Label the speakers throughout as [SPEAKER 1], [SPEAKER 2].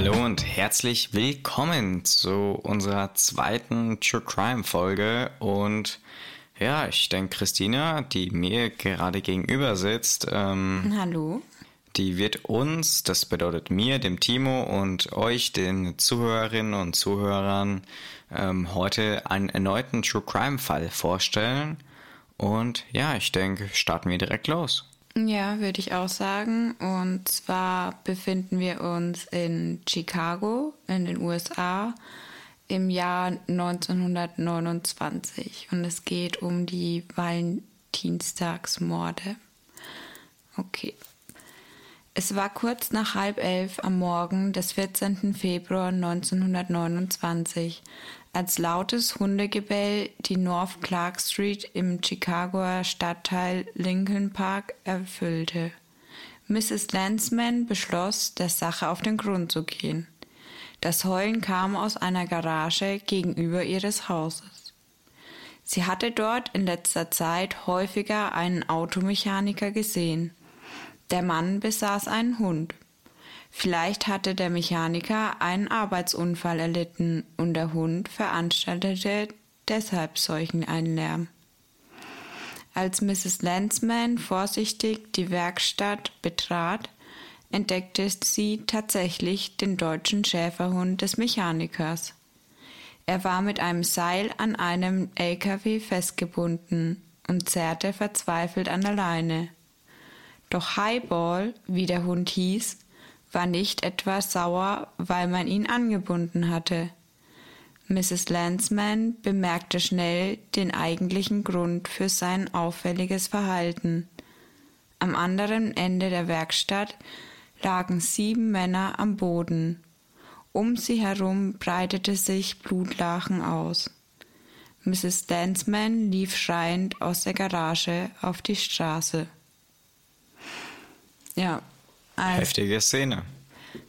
[SPEAKER 1] Hallo und herzlich willkommen zu unserer zweiten True Crime Folge. Und ja, ich denke, Christina, die mir gerade gegenüber sitzt, ähm,
[SPEAKER 2] Hallo.
[SPEAKER 1] die wird uns, das bedeutet mir, dem Timo und euch, den Zuhörerinnen und Zuhörern, ähm, heute einen erneuten True Crime Fall vorstellen. Und ja, ich denke, starten wir direkt los.
[SPEAKER 2] Ja, würde ich auch sagen. Und zwar befinden wir uns in Chicago in den USA im Jahr 1929 und es geht um die Valentinstagsmorde. Okay. Es war kurz nach halb elf am Morgen des 14. Februar 1929, als lautes Hundegebell die North Clark Street im Chicagoer Stadtteil Lincoln Park erfüllte. Mrs. Landsman beschloss, der Sache auf den Grund zu gehen. Das Heulen kam aus einer Garage gegenüber ihres Hauses. Sie hatte dort in letzter Zeit häufiger einen Automechaniker gesehen. Der Mann besaß einen Hund. Vielleicht hatte der Mechaniker einen Arbeitsunfall erlitten und der Hund veranstaltete deshalb solchen einen Lärm. Als Mrs. Landsman vorsichtig die Werkstatt betrat, entdeckte sie tatsächlich den deutschen Schäferhund des Mechanikers. Er war mit einem Seil an einem LKW festgebunden und zerrte verzweifelt an der Leine. Doch Highball, wie der Hund hieß, war nicht etwas sauer, weil man ihn angebunden hatte. Mrs. Landsman bemerkte schnell den eigentlichen Grund für sein auffälliges Verhalten. Am anderen Ende der Werkstatt lagen sieben Männer am Boden. Um sie herum breitete sich Blutlachen aus. Mrs. Landsman lief schreiend aus der Garage auf die Straße. Ja, also,
[SPEAKER 1] Heftige Szene.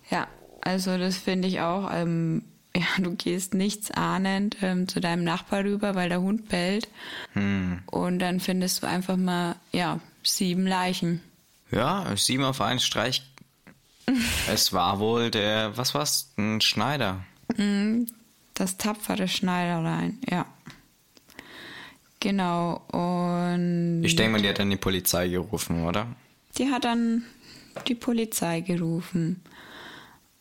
[SPEAKER 2] ja, also das finde ich auch. Ähm, ja, du gehst nichts ahnend ähm, zu deinem Nachbar rüber, weil der Hund bellt. Und dann findest du einfach mal, ja, sieben Leichen.
[SPEAKER 1] Ja, sieben auf einen Streich. es war wohl der, was war's? Ein Schneider.
[SPEAKER 2] Das tapfere Schneiderlein, ja. Genau, und
[SPEAKER 1] Ich denke mal, die hat dann die Polizei gerufen, oder?
[SPEAKER 2] die hat dann die Polizei gerufen.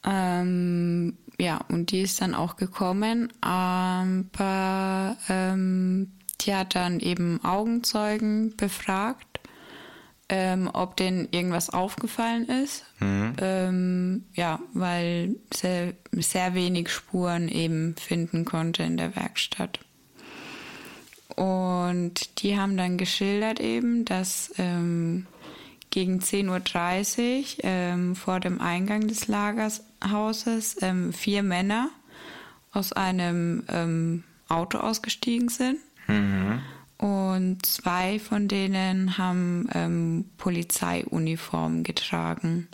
[SPEAKER 2] Ähm, ja, und die ist dann auch gekommen, aber ähm, die hat dann eben Augenzeugen befragt, ähm, ob denen irgendwas aufgefallen ist. Ähm, ja, weil sehr, sehr wenig Spuren eben finden konnte in der Werkstatt. Und die haben dann geschildert eben, dass ähm, gegen 10.30 Uhr ähm, vor dem Eingang des Lagerhauses ähm, vier Männer aus einem ähm, Auto ausgestiegen sind. Und zwei von denen haben ähm, Polizeiuniformen getragen.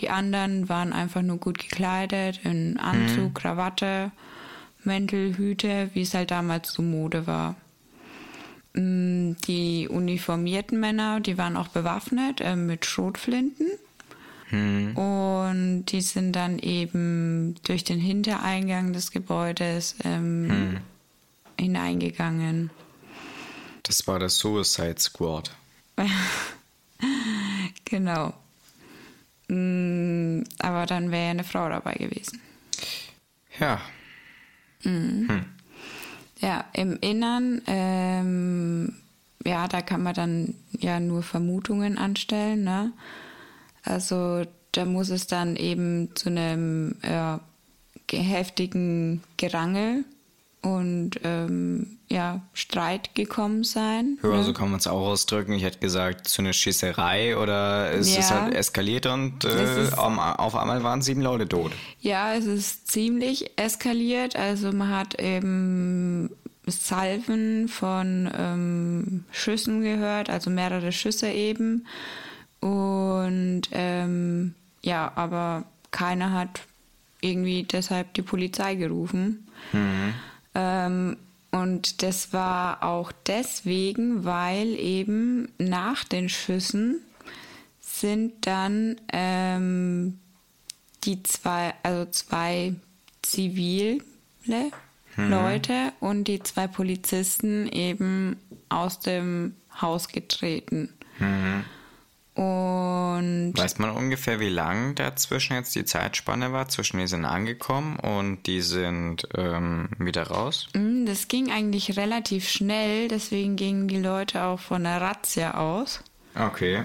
[SPEAKER 2] Die anderen waren einfach nur gut gekleidet, in Anzug, Krawatte, Mäntel, Hüte, wie es halt damals so Mode war. Mm, Die uniformierten Männer, die waren auch bewaffnet äh, mit Schrotflinten. Und die sind dann eben durch den Hintereingang des Gebäudes ähm, hineingegangen.
[SPEAKER 1] Das war der Suicide Squad.
[SPEAKER 2] Genau. Mm, Aber dann wäre ja eine Frau dabei gewesen.
[SPEAKER 1] Ja,
[SPEAKER 2] Ja, im Innern, ähm, ja, da kann man dann ja nur Vermutungen anstellen, ne? Also da muss es dann eben zu einem ja, ge- heftigen Gerangel und ähm, ja, Streit gekommen sein.
[SPEAKER 1] ja,
[SPEAKER 2] ne?
[SPEAKER 1] so kann man es auch ausdrücken. Ich hätte gesagt, zu einer Schießerei oder es ist
[SPEAKER 2] Ja.
[SPEAKER 1] halt eskaliert und äh,
[SPEAKER 2] ist-
[SPEAKER 1] auf einmal waren sieben Leute tot.
[SPEAKER 2] Ja, es ist ziemlich eskaliert. Also man hat eben Salven von ähm, Schüssen gehört, also mehrere Schüsse eben. Und ähm, ja, aber keiner hat irgendwie deshalb die Polizei gerufen. Ähm, und das war auch deswegen, weil eben nach den Schüssen sind dann ähm, die zwei, also zwei zivile Leute und die zwei Polizisten eben aus dem Haus getreten. Und
[SPEAKER 1] Weiß man ungefähr, wie lang dazwischen jetzt die Zeitspanne war? Zwischen die sind angekommen und die sind ähm, wieder raus?
[SPEAKER 2] mm, das ging eigentlich relativ schnell, deswegen gingen die Leute auch von der Razzia aus.
[SPEAKER 1] Okay.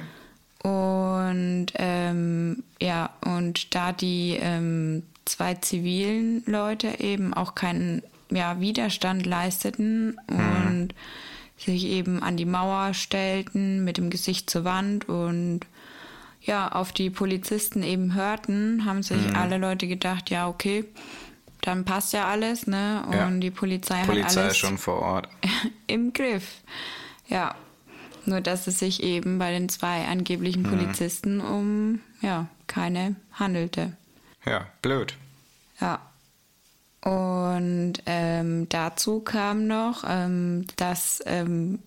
[SPEAKER 2] Und ähm, ja, und da die ähm, zwei zivilen Leute eben auch keinen ja, Widerstand leisteten und sich eben an die Mauer stellten mit dem Gesicht zur Wand und ja, auf die Polizisten eben hörten, haben sich alle Leute gedacht, ja, okay, dann passt ja alles, ne? Und
[SPEAKER 1] Ja.
[SPEAKER 2] die Polizei,
[SPEAKER 1] Polizei
[SPEAKER 2] hat alles
[SPEAKER 1] ist schon vor Ort.
[SPEAKER 2] im Griff. Ja. Nur dass es sich eben bei den zwei angeblichen Polizisten um ja, keine handelte.
[SPEAKER 1] Ja, blöd.
[SPEAKER 2] Ja. Und ähm, dazu kam noch, ähm, dass ähm,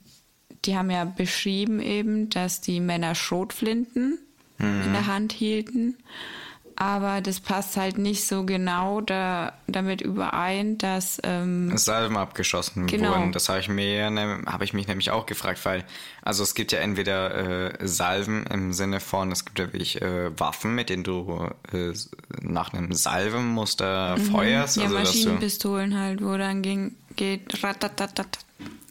[SPEAKER 2] die haben ja beschrieben eben, dass die Männer Schrotflinten in der Hand hielten. Aber das passt halt nicht so genau da, damit überein, dass ähm,
[SPEAKER 1] Salven abgeschossen
[SPEAKER 2] Genau.
[SPEAKER 1] wurden. Das habe ich mir, habe ich mich nämlich auch gefragt, weil also es gibt ja entweder äh, Salven im Sinne von, es gibt ja wirklich äh, Waffen, mit denen du äh, nach einem Salvenmuster feuerst,
[SPEAKER 2] ja,
[SPEAKER 1] also
[SPEAKER 2] Maschinenpistolen halt, wo dann ging, geht ratatatat.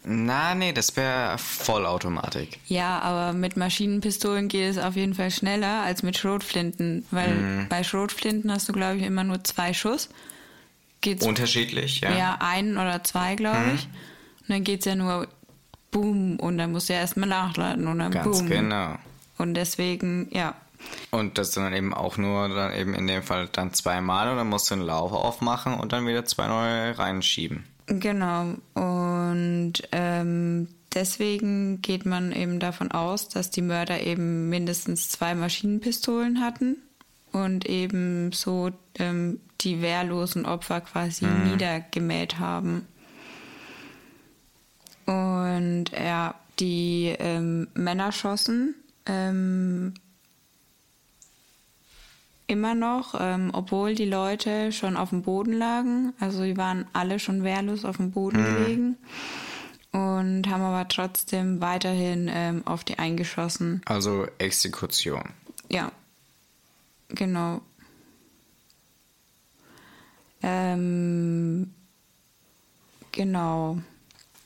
[SPEAKER 1] Na, nee, das wäre Vollautomatik.
[SPEAKER 2] Ja, aber mit Maschinenpistolen geht es auf jeden Fall schneller als mit Schrotflinten, weil
[SPEAKER 1] Mhm.
[SPEAKER 2] bei Schrotflinten hast du, glaube ich, immer nur zwei Schuss. Geht's
[SPEAKER 1] Unterschiedlich, ja.
[SPEAKER 2] Ja ein oder zwei, glaube ich. Und dann geht's ja nur boom und dann musst du ja erstmal nachladen und dann
[SPEAKER 1] Ganz
[SPEAKER 2] boom.
[SPEAKER 1] genau.
[SPEAKER 2] Und deswegen, ja,
[SPEAKER 1] Und das dann eben auch nur dann eben in dem Fall dann zweimal und dann musst du einen Lauf aufmachen und dann wieder zwei neue reinschieben.
[SPEAKER 2] Genau. Und ähm, deswegen geht man eben davon aus, dass die Mörder eben mindestens zwei Maschinenpistolen hatten und eben so ähm, die wehrlosen Opfer quasi niedergemäht haben. Und ja, die ähm, Männer schossen ähm, immer noch, ähm, obwohl die Leute schon auf dem Boden lagen. Also die waren alle schon wehrlos auf dem Boden gelegen und haben aber trotzdem weiterhin ähm, auf die eingeschossen.
[SPEAKER 1] Also Exekution.
[SPEAKER 2] Ja, genau. Ähm, genau.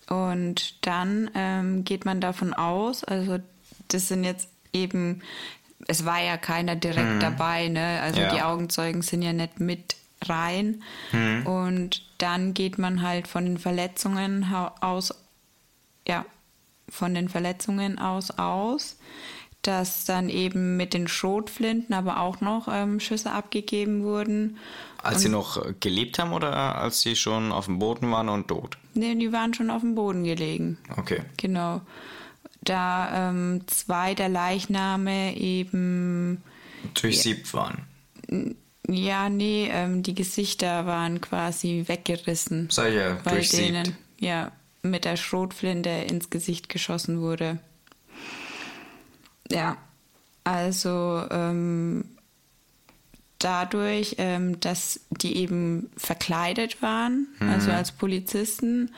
[SPEAKER 2] Und dann ähm, geht man davon aus, also das sind jetzt eben, es war ja keiner direkt dabei, ne? Also
[SPEAKER 1] Ja.
[SPEAKER 2] die Augenzeugen sind ja nicht mit rein. Und dann geht man halt von den Verletzungen aus, ja, von den Verletzungen aus aus, dass dann eben mit den Schrotflinten aber auch noch ähm, Schüsse abgegeben wurden.
[SPEAKER 1] Als sie noch äh, gelebt haben oder als sie schon auf dem Boden waren und tot?
[SPEAKER 2] Ne, die waren schon auf dem Boden gelegen.
[SPEAKER 1] Okay.
[SPEAKER 2] Genau. Da ähm, zwei der Leichname eben,
[SPEAKER 1] Durchsiebt waren.
[SPEAKER 2] ja, nee, ähm, die Gesichter waren quasi weggerissen.
[SPEAKER 1] Sag ich ja,
[SPEAKER 2] bei
[SPEAKER 1] durchsiebt.
[SPEAKER 2] denen, ja, mit der Schrotflinte ins Gesicht geschossen wurde. Ja, also ähm, dadurch, ähm, dass die eben verkleidet waren, also als Polizisten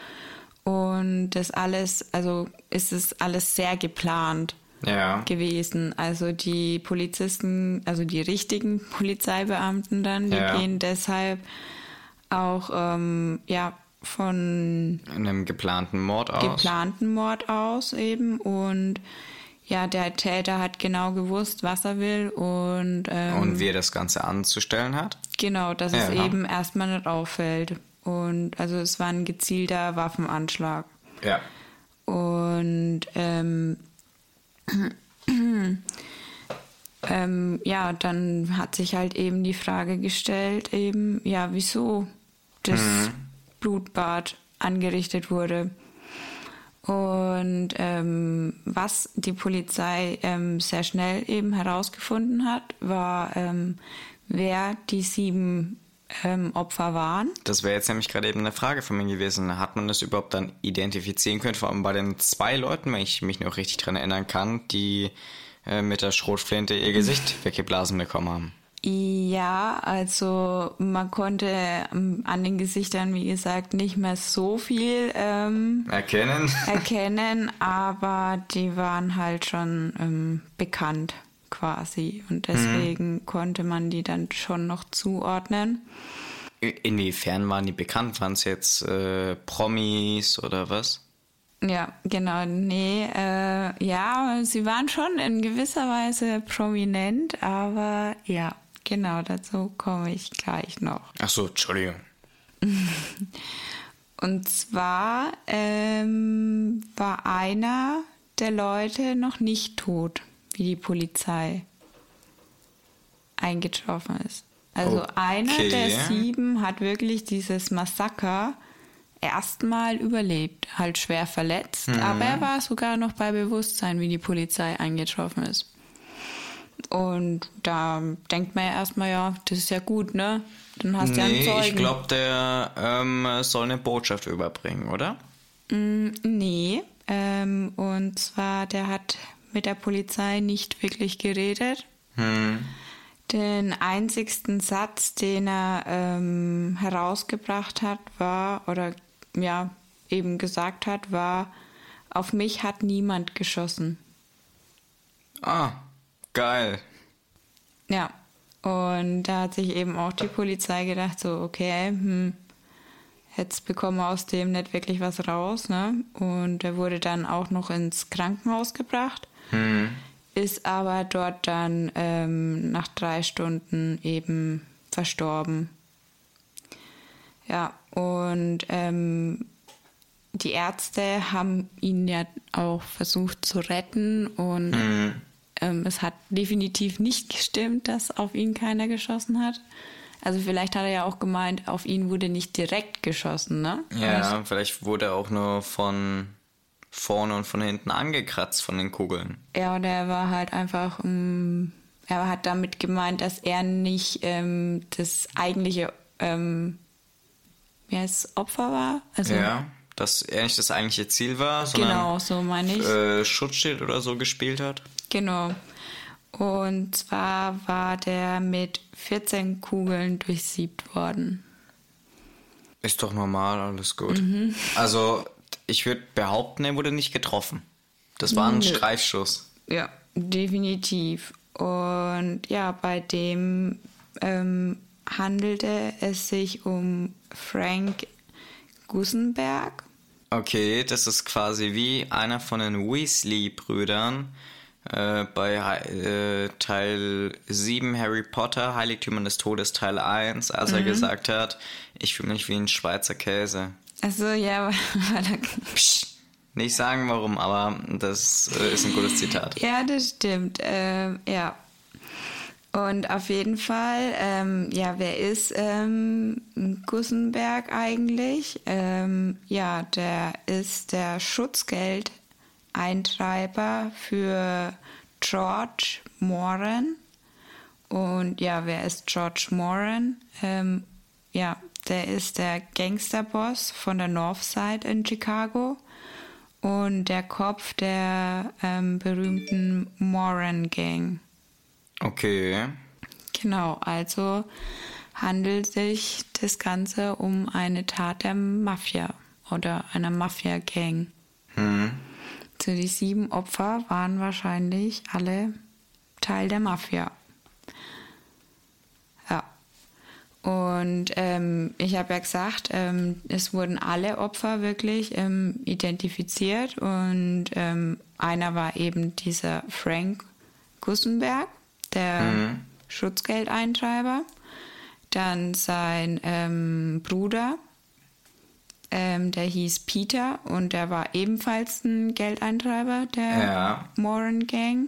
[SPEAKER 2] und das alles, also ist es alles sehr geplant
[SPEAKER 1] Ja.
[SPEAKER 2] gewesen. Also die Polizisten, also die richtigen Polizeibeamten dann, die
[SPEAKER 1] Ja.
[SPEAKER 2] gehen deshalb auch ähm, ja von
[SPEAKER 1] In einem geplanten Mord aus.
[SPEAKER 2] geplanten Mord aus eben und ja, der Täter hat genau gewusst, was er will und, ähm,
[SPEAKER 1] Und wie er das Ganze anzustellen hat.
[SPEAKER 2] genau, dass es
[SPEAKER 1] Ja.
[SPEAKER 2] eben erstmal nicht auffällt. Und also es war ein gezielter Waffenanschlag.
[SPEAKER 1] Ja.
[SPEAKER 2] Und ähm, ähm, ja, dann hat sich halt eben die Frage gestellt, eben, ja, wieso das Blutbad angerichtet wurde. Und ähm, was die Polizei ähm, sehr schnell eben herausgefunden hat, war, ähm, wer die sieben ähm, Opfer waren.
[SPEAKER 1] Das wäre jetzt nämlich gerade eben eine Frage von mir gewesen. Hat man das überhaupt dann identifizieren können? Vor allem bei den zwei Leuten, wenn ich mich noch richtig dran erinnern kann, die äh, mit der Schrotflinte ihr Gesicht weggeblasen bekommen haben.
[SPEAKER 2] Ja, also man konnte ähm, an den Gesichtern, wie gesagt, nicht mehr so viel ähm,
[SPEAKER 1] Erkennen.
[SPEAKER 2] erkennen, aber die waren halt schon ähm, bekannt quasi und deswegen konnte man die dann schon noch zuordnen.
[SPEAKER 1] Inwiefern waren die bekannt? Waren es jetzt äh, Promis oder was?
[SPEAKER 2] Ja, genau. Nee, äh, ja, sie waren schon in gewisser Weise prominent, aber ja, genau, dazu komme ich gleich noch.
[SPEAKER 1] Ach so, Entschuldigung.
[SPEAKER 2] Und zwar ähm, war einer der Leute noch nicht tot, wie die Polizei eingetroffen ist. Also einer der
[SPEAKER 1] Okay.
[SPEAKER 2] sieben hat wirklich dieses Massaker erstmal überlebt, halt schwer verletzt, aber er war sogar noch bei Bewusstsein, wie die Polizei eingetroffen ist. Und da denkt man ja erstmal, ja, das ist ja gut, ne? Dann hast du ja einen
[SPEAKER 1] Nee,
[SPEAKER 2] Zeugen.
[SPEAKER 1] ich glaube, der ähm, soll eine Botschaft überbringen, oder?
[SPEAKER 2] Nee, ähm, und zwar, der hat mit der Polizei nicht wirklich geredet. Den einzigsten Satz, den er ähm, herausgebracht hat, war, oder ja, eben gesagt hat, war, auf mich hat niemand geschossen.
[SPEAKER 1] Ah, geil.
[SPEAKER 2] Ja, und da hat sich eben auch die Polizei gedacht, so, okay, hm, jetzt bekommen wir aus dem nicht wirklich was raus, ne? Und er wurde dann auch noch ins Krankenhaus gebracht, ist aber dort dann ähm, nach drei Stunden eben verstorben. Ja, und ähm, die Ärzte haben ihn ja auch versucht zu retten und ähm, es hat definitiv nicht gestimmt, dass auf ihn keiner geschossen hat. Also vielleicht hat er ja auch gemeint, auf ihn wurde nicht direkt geschossen, ne?
[SPEAKER 1] Ja, vielleicht wurde er auch nur von vorne und von hinten angekratzt von den Kugeln.
[SPEAKER 2] Ja, und er war halt einfach, ähm, er hat damit gemeint, dass er nicht ähm, das eigentliche, ähm, wie heißt Opfer war. Also,
[SPEAKER 1] Ja, dass er nicht das eigentliche Ziel war, sondern
[SPEAKER 2] genau, so meine ich.
[SPEAKER 1] äh, Schutzschild oder so gespielt hat.
[SPEAKER 2] Genau. Und zwar war der mit 14 Kugeln durchsiebt worden.
[SPEAKER 1] Ist doch normal, alles gut.
[SPEAKER 2] Mhm.
[SPEAKER 1] Also, ich würde behaupten, er wurde nicht getroffen. Das war ein
[SPEAKER 2] Nö.
[SPEAKER 1] Streifschuss.
[SPEAKER 2] Ja, definitiv. Und ja, bei dem ähm, handelte es sich um Frank Gussenberg.
[SPEAKER 1] Okay, das ist quasi wie einer von den Weasley-Brüdern äh, bei äh, Teil 7 Harry Potter, Heiligtümern des Todes, Teil 1, als
[SPEAKER 2] Mhm.
[SPEAKER 1] er gesagt hat, ich fühle mich wie ein Schweizer Käse.
[SPEAKER 2] Also ja, weil er.
[SPEAKER 1] Nicht sagen warum, aber das äh, ist ein gutes Zitat.
[SPEAKER 2] ja, das stimmt. Ähm, ja. Und auf jeden Fall, ähm, ja, wer ist ähm, Gussenberg eigentlich? Ähm, ja, der ist der Schutzgeldeintreiber für George Moran. Und ja, wer ist George Moran? Ähm, ja, der ist der Gangsterboss von der Northside in Chicago und der Kopf der ähm, berühmten Moran Gang.
[SPEAKER 1] Okay.
[SPEAKER 2] Genau, also handelt sich das Ganze um eine Tat der Mafia oder einer Mafia-Gang. So die sieben Opfer waren wahrscheinlich alle Teil der Mafia. Ja. Und ähm, ich habe ja gesagt, ähm, es wurden alle Opfer wirklich ähm, identifiziert und ähm, einer war eben dieser Frank Gussenberg, der Schutzgeldeintreiber. Dann sein ähm, Bruder, ähm, der hieß Peter und der war ebenfalls ein Geldeintreiber der
[SPEAKER 1] Ja.
[SPEAKER 2] Moran Gang.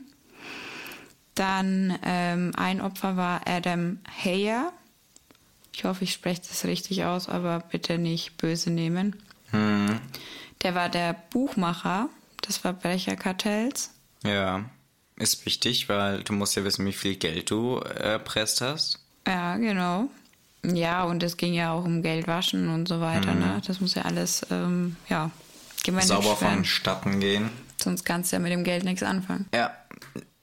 [SPEAKER 2] Dann ein Opfer war Adam Heyer. Ich hoffe, ich spreche das richtig aus, aber bitte nicht böse nehmen.
[SPEAKER 1] Hm.
[SPEAKER 2] Der war der Buchmacher des Verbrecherkartells.
[SPEAKER 1] Ja. Ist wichtig, weil du musst ja wissen, wie viel Geld du erpresst hast.
[SPEAKER 2] Ja, genau. Ja, und es ging ja auch um Geldwaschen und so weiter. Ne? Das muss ja alles ähm, ja, gemanagt
[SPEAKER 1] Sauber vonstatten gehen.
[SPEAKER 2] Sonst kannst du ja mit dem Geld nichts anfangen.
[SPEAKER 1] Ja.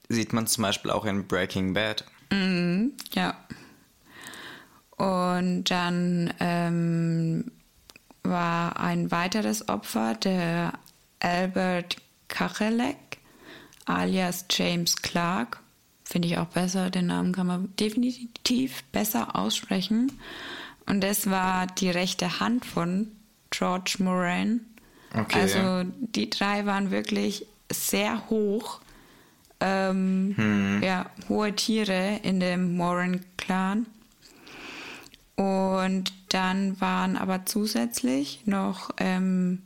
[SPEAKER 1] Sieht man zum Beispiel auch in Breaking Bad.
[SPEAKER 2] Mhm, ja. Und dann ähm, war ein weiteres Opfer, der Albert Kachelek, alias James Clark. Finde ich auch besser, den Namen kann man definitiv besser aussprechen. Und das war die rechte Hand von George Moran.
[SPEAKER 1] Okay.
[SPEAKER 2] Also die drei waren wirklich sehr hoch. Ähm,
[SPEAKER 1] Hm.
[SPEAKER 2] Ja, hohe Tiere in dem Moran-Clan. Und dann waren aber zusätzlich noch ähm,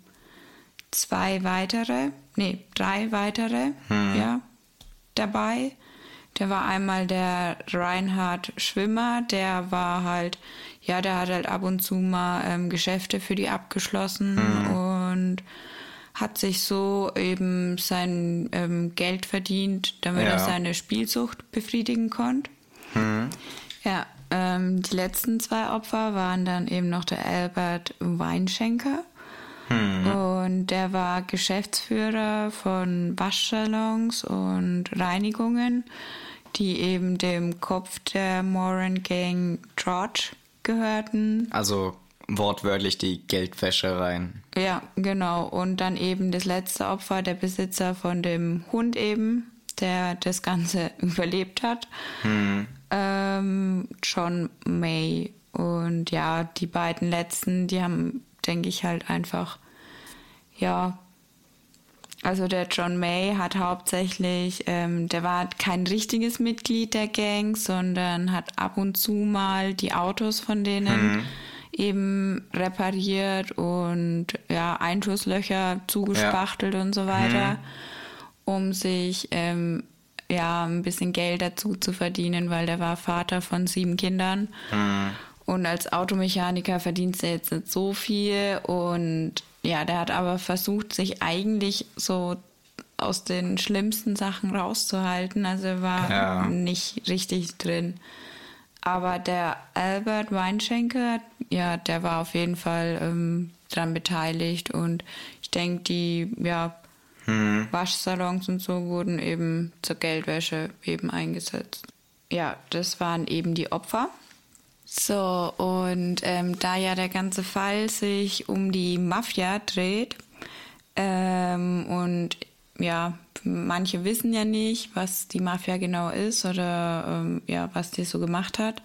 [SPEAKER 2] zwei weitere, nee, drei weitere, ja, dabei. Der war einmal der Reinhard Schwimmer, der war halt, ja, der hat halt ab und zu mal ähm, Geschäfte für die abgeschlossen und hat sich so eben sein ähm, Geld verdient, damit
[SPEAKER 1] Ja.
[SPEAKER 2] er seine Spielsucht befriedigen konnte. Ja, ähm, die letzten zwei Opfer waren dann eben noch der Albert Weinschenker. Und der war Geschäftsführer von Waschsalons und Reinigungen, die eben dem Kopf der Moran Gang George gehörten.
[SPEAKER 1] Also wortwörtlich die Geldwäschereien.
[SPEAKER 2] Ja, genau. Und dann eben das letzte Opfer, der Besitzer von dem Hund eben, der das Ganze überlebt hat. Ähm, John May. Und ja, die beiden letzten, die haben, denke ich, halt einfach, ja, also der John May hat hauptsächlich, ähm, der war kein richtiges Mitglied der Gang, sondern hat ab und zu mal die Autos von denen eben repariert und ja, Einschusslöcher zugespachtelt und so weiter, um sich ähm, ja ein bisschen Geld dazu zu verdienen, weil der war Vater von sieben Kindern. Und als Automechaniker verdient er jetzt nicht so viel. Und ja, der hat aber versucht, sich eigentlich so aus den schlimmsten Sachen rauszuhalten. Also er war
[SPEAKER 1] Ja.
[SPEAKER 2] nicht richtig drin. Aber der Albert Weinschenker, ja, der war auf jeden Fall ähm, dran beteiligt. Und ich denke, die ja, Waschsalons und so wurden eben zur Geldwäsche eben eingesetzt. Ja, das waren eben die Opfer. So, und ähm, da ja der ganze Fall sich um die Mafia dreht ähm, und ja, manche wissen ja nicht, was die Mafia genau ist oder ähm, ja, was die so gemacht hat.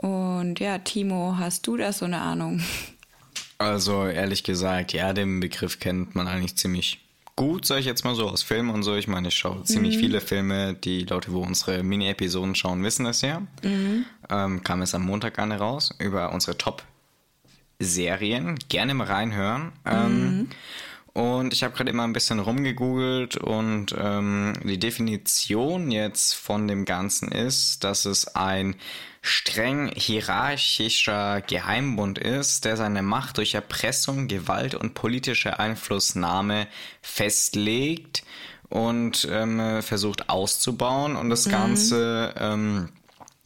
[SPEAKER 2] Und ja, Timo, hast du da so eine Ahnung?
[SPEAKER 1] Also ehrlich gesagt, ja, den Begriff kennt man eigentlich ziemlich gut, sag ich jetzt mal so, aus Filmen und so. Ich meine, ich schaue ziemlich viele Filme. Die Leute, wo unsere Mini-Episoden schauen, wissen das ja. Ähm, kam es am Montag eine raus über unsere Top-Serien. Gerne mal reinhören. Ähm, und ich habe gerade immer ein bisschen rumgegoogelt und ähm, die Definition jetzt von dem Ganzen ist, dass es ein streng hierarchischer Geheimbund ist, der seine Macht durch Erpressung, Gewalt und politische Einflussnahme festlegt und ähm, versucht auszubauen. Und das Ganze ähm,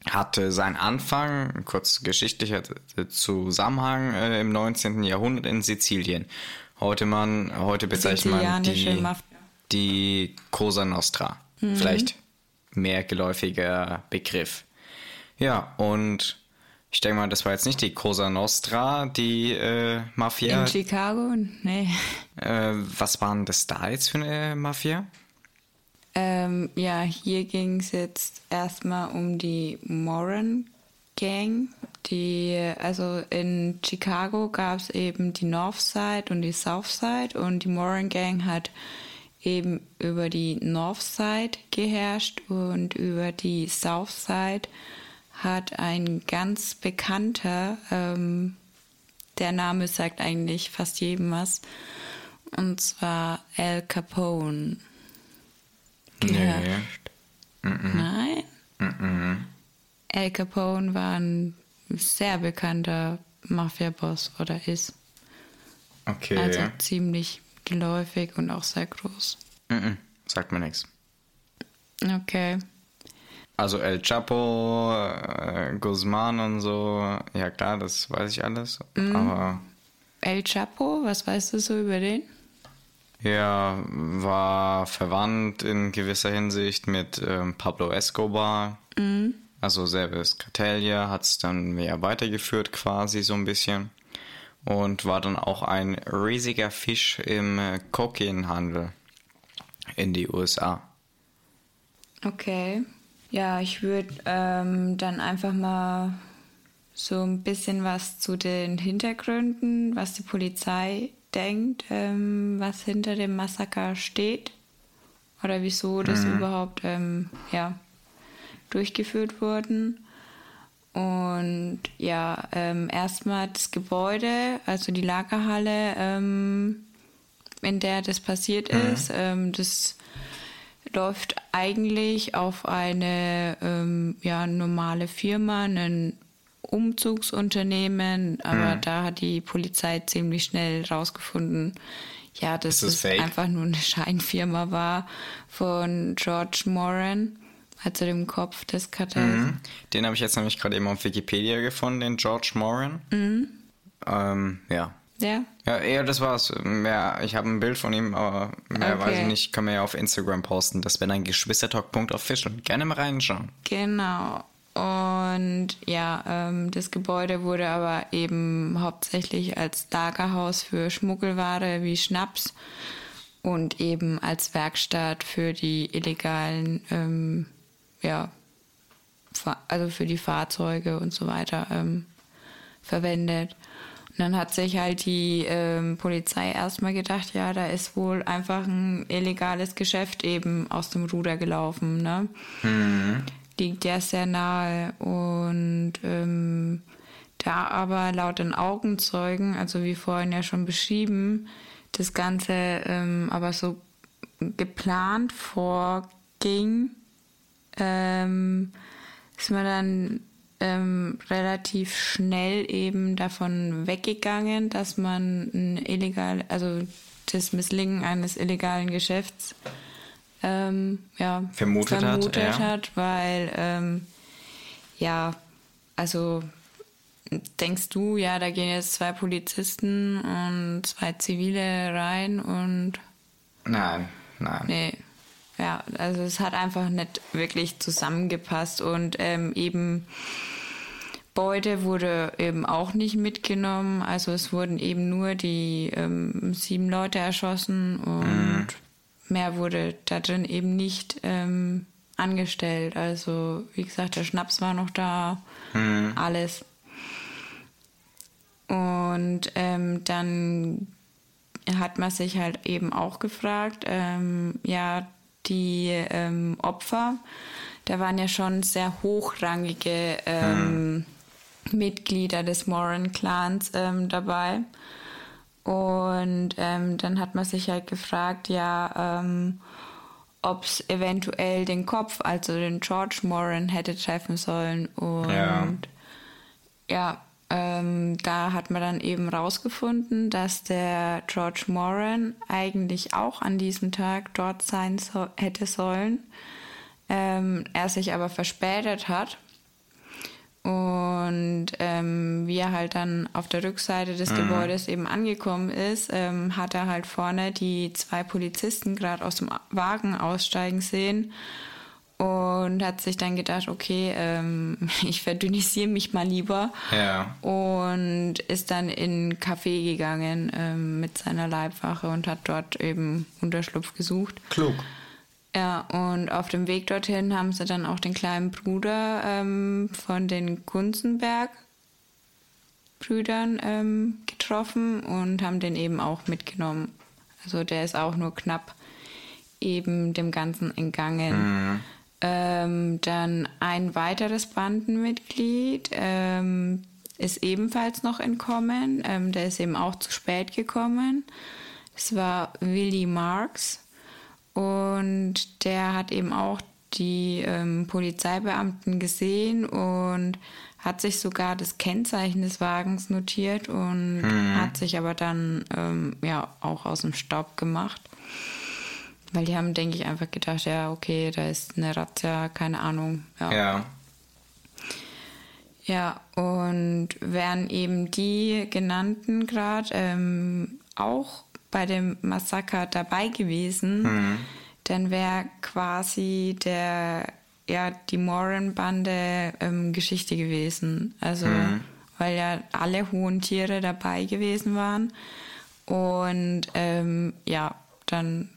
[SPEAKER 1] hatte seinen Anfang, kurz geschichtlicher Zusammenhang, äh, im 19. Jahrhundert in Sizilien. Heute man, heute bezeichnet man die, die Cosa Nostra. Vielleicht mehr geläufiger Begriff. Ja, und ich denke mal, das war jetzt nicht die Cosa Nostra, die äh, Mafia.
[SPEAKER 2] In Chicago? Nee.
[SPEAKER 1] Äh, was waren das da jetzt für eine Mafia?
[SPEAKER 2] Ähm, ja, hier ging es jetzt erstmal um die Moran Gang. Die, also in Chicago gab es eben die North Side und die South Side und die Moran Gang hat eben über die North Side geherrscht und über die South Side hat ein ganz bekannter, ähm, der Name sagt eigentlich fast jedem was, und zwar Al Capone geherrscht. Nein? Al Capone war ein sehr bekannter Mafia-Boss oder ist.
[SPEAKER 1] Okay.
[SPEAKER 2] Also ziemlich geläufig und auch sehr groß.
[SPEAKER 1] Mhm. Sagt mir nichts.
[SPEAKER 2] Okay.
[SPEAKER 1] Also El Chapo, äh, Guzman und so, ja klar, das weiß ich alles. Aber
[SPEAKER 2] El Chapo, was weißt du so über den?
[SPEAKER 1] er war verwandt in gewisser Hinsicht mit ähm, Pablo Escobar. Also selbes Kartell ja, hat es dann mehr weitergeführt quasi so ein bisschen und war dann auch ein riesiger Fisch im äh, Kokainhandel in die USA.
[SPEAKER 2] Okay. Ja, ich würde ähm, dann einfach mal so ein bisschen was zu den Hintergründen, was die Polizei denkt, ähm, was hinter dem Massaker steht oder wieso das mhm. überhaupt ähm, ja, durchgeführt wurden. Und ja, ähm, erstmal das Gebäude, also die Lagerhalle, ähm, in der das passiert mhm. ist, ähm, das läuft eigentlich auf eine ähm, ja, normale Firma, ein Umzugsunternehmen, aber mhm. da hat die Polizei ziemlich schnell rausgefunden, ja, dass es einfach nur eine Scheinfirma war von George Moran also dem Kopf des Kartells. Mhm.
[SPEAKER 1] Den habe ich jetzt nämlich gerade eben auf Wikipedia gefunden, den George Moran. Mhm. Ähm, ja.
[SPEAKER 2] Ja?
[SPEAKER 1] Ja, eher das war's. Mehr, ich habe ein Bild von ihm, aber mehr okay. weiß ich nicht. Kann man ja auf Instagram posten. Das wäre dann Geschwistertalk.official. Gerne mal reinschauen.
[SPEAKER 2] Genau. Und ja, ähm, das Gebäude wurde aber eben hauptsächlich als Lagerhaus für Schmuggelware wie Schnaps und eben als Werkstatt für die illegalen ähm, ja, also für die Fahrzeuge und so weiter ähm, verwendet. Und dann hat sich halt die ähm, Polizei erstmal gedacht, ja, da ist wohl einfach ein illegales Geschäft eben aus dem Ruder gelaufen. Ne? Mhm. Liegt ja sehr nahe. Und ähm, da aber laut den Augenzeugen, also wie vorhin ja schon beschrieben, das Ganze ähm, aber so geplant vorging, ähm, ist man dann ähm, relativ schnell eben davon weggegangen, dass man ein illegal, also das Misslingen eines illegalen Geschäfts ähm, ja,
[SPEAKER 1] vermutet, vermutet
[SPEAKER 2] hat, hat ja. weil ähm, ja, also denkst du, ja, da gehen jetzt zwei Polizisten und zwei Zivile rein und
[SPEAKER 1] nein, nein.
[SPEAKER 2] Nee. Ja, also es hat einfach nicht wirklich zusammengepasst und ähm, eben Beute wurde eben auch nicht mitgenommen. Also es wurden eben nur die ähm, sieben Leute erschossen und mhm. mehr wurde da drin eben nicht ähm, angestellt. Also wie gesagt, der Schnaps war noch da, mhm. alles. Und ähm, dann hat man sich halt eben auch gefragt, ähm, ja, die ähm, Opfer, da waren ja schon sehr hochrangige ähm, hm. Mitglieder des Moran-Clans ähm, dabei. Und ähm, dann hat man sich halt gefragt, ja, ähm, ob es eventuell den Kopf, also den George Moran, hätte treffen sollen. Und ja, ja ähm, da hat man dann eben rausgefunden, dass der George Moran eigentlich auch an diesem Tag dort sein so hätte sollen. Ähm, er sich aber verspätet hat. Und ähm, wie er halt dann auf der Rückseite des mhm. Gebäudes eben angekommen ist, ähm, hat er halt vorne die zwei Polizisten gerade aus dem Wagen aussteigen sehen und hat sich dann gedacht, okay, ähm, ich verdünnisiere mich mal lieber.
[SPEAKER 1] Ja.
[SPEAKER 2] Und ist dann in ein Café gegangen ähm, mit seiner Leibwache und hat dort eben Unterschlupf gesucht.
[SPEAKER 1] Klug.
[SPEAKER 2] Ja, und auf dem Weg dorthin haben sie dann auch den kleinen Bruder ähm, von den Gunzenberg-Brüdern ähm, getroffen und haben den eben auch mitgenommen. Also der ist auch nur knapp eben dem Ganzen entgangen. Mhm. Ähm, dann ein weiteres Bandenmitglied ähm, ist ebenfalls noch entkommen. Ähm, der ist eben auch zu spät gekommen. Es war Willie Marks und der hat eben auch die ähm, Polizeibeamten gesehen und hat sich sogar das Kennzeichen des Wagens notiert und mhm. hat sich aber dann ähm, ja auch aus dem Staub gemacht. Weil die haben, denke ich, einfach gedacht, ja, okay, da ist eine Razzia, keine Ahnung. Ja.
[SPEAKER 1] ja.
[SPEAKER 2] Ja, und wären eben die genannten gerade ähm, auch bei dem Massaker dabei gewesen, mhm. dann wäre quasi der ja die Moran-Bande ähm, Geschichte gewesen. Also,
[SPEAKER 1] Mhm.
[SPEAKER 2] weil ja alle hohen Tiere dabei gewesen waren. Und ähm, ja, dann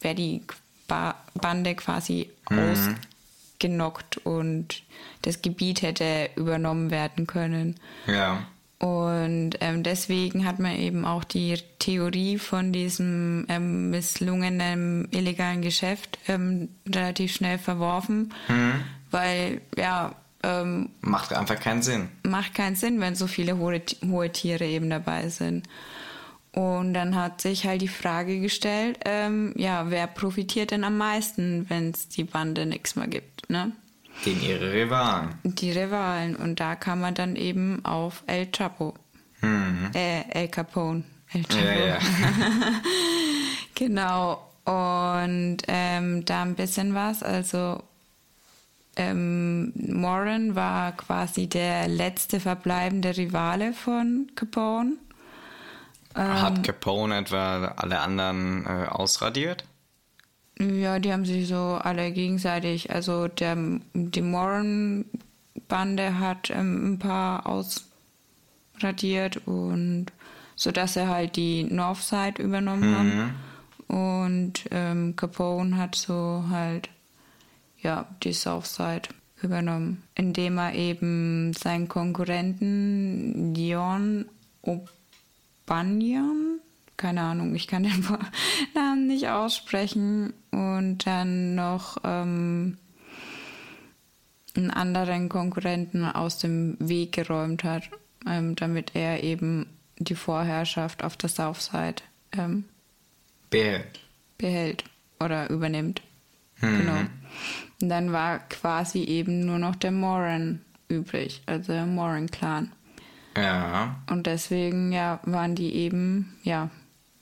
[SPEAKER 2] wäre die ba Bande quasi ausgenockt und das Gebiet hätte übernommen werden können.
[SPEAKER 1] Ja.
[SPEAKER 2] Und ähm, deswegen hat man eben auch die Theorie von diesem ähm, misslungenen illegalen Geschäft ähm, relativ schnell verworfen, weil ja, ähm,
[SPEAKER 1] Macht einfach keinen Sinn.
[SPEAKER 2] macht keinen Sinn, wenn so viele hohe, hohe Tiere eben dabei sind. Und dann hat sich halt die Frage gestellt, ähm, ja, wer profitiert denn am meisten, wenn es die Bande nichts mehr gibt, ne?
[SPEAKER 1] Gegen ihre Rivalen.
[SPEAKER 2] Die Rivalen. Und da kam man dann eben auf El Chapo. Äh, El Capone. El Chapo.
[SPEAKER 1] Ja, ja.
[SPEAKER 2] Genau. Und ähm, da ein bisschen was. Also ähm, Warren war quasi der letzte verbleibende Rivale von Capone. Ähm.
[SPEAKER 1] Hat Capone etwa alle anderen äh, ausradiert?
[SPEAKER 2] Ja, die haben sich so alle gegenseitig. Also der, die Moran-Bande hat ähm, ein paar ausradiert und so dass er halt die Northside übernommen hat. Und ähm, Capone hat so halt ja die Southside übernommen, indem er eben seinen Konkurrenten Dion O'Banion keine Ahnung, ich kann den Namen nicht aussprechen. Und dann noch ähm, einen anderen Konkurrenten aus dem Weg geräumt hat, ähm, damit er eben die Vorherrschaft auf der Southside ähm,
[SPEAKER 1] Behält.
[SPEAKER 2] behält oder übernimmt. Genau. Und dann war quasi eben nur noch der Moran übrig, also der Moran-Clan.
[SPEAKER 1] Ja.
[SPEAKER 2] Und deswegen, ja, waren die eben, ja,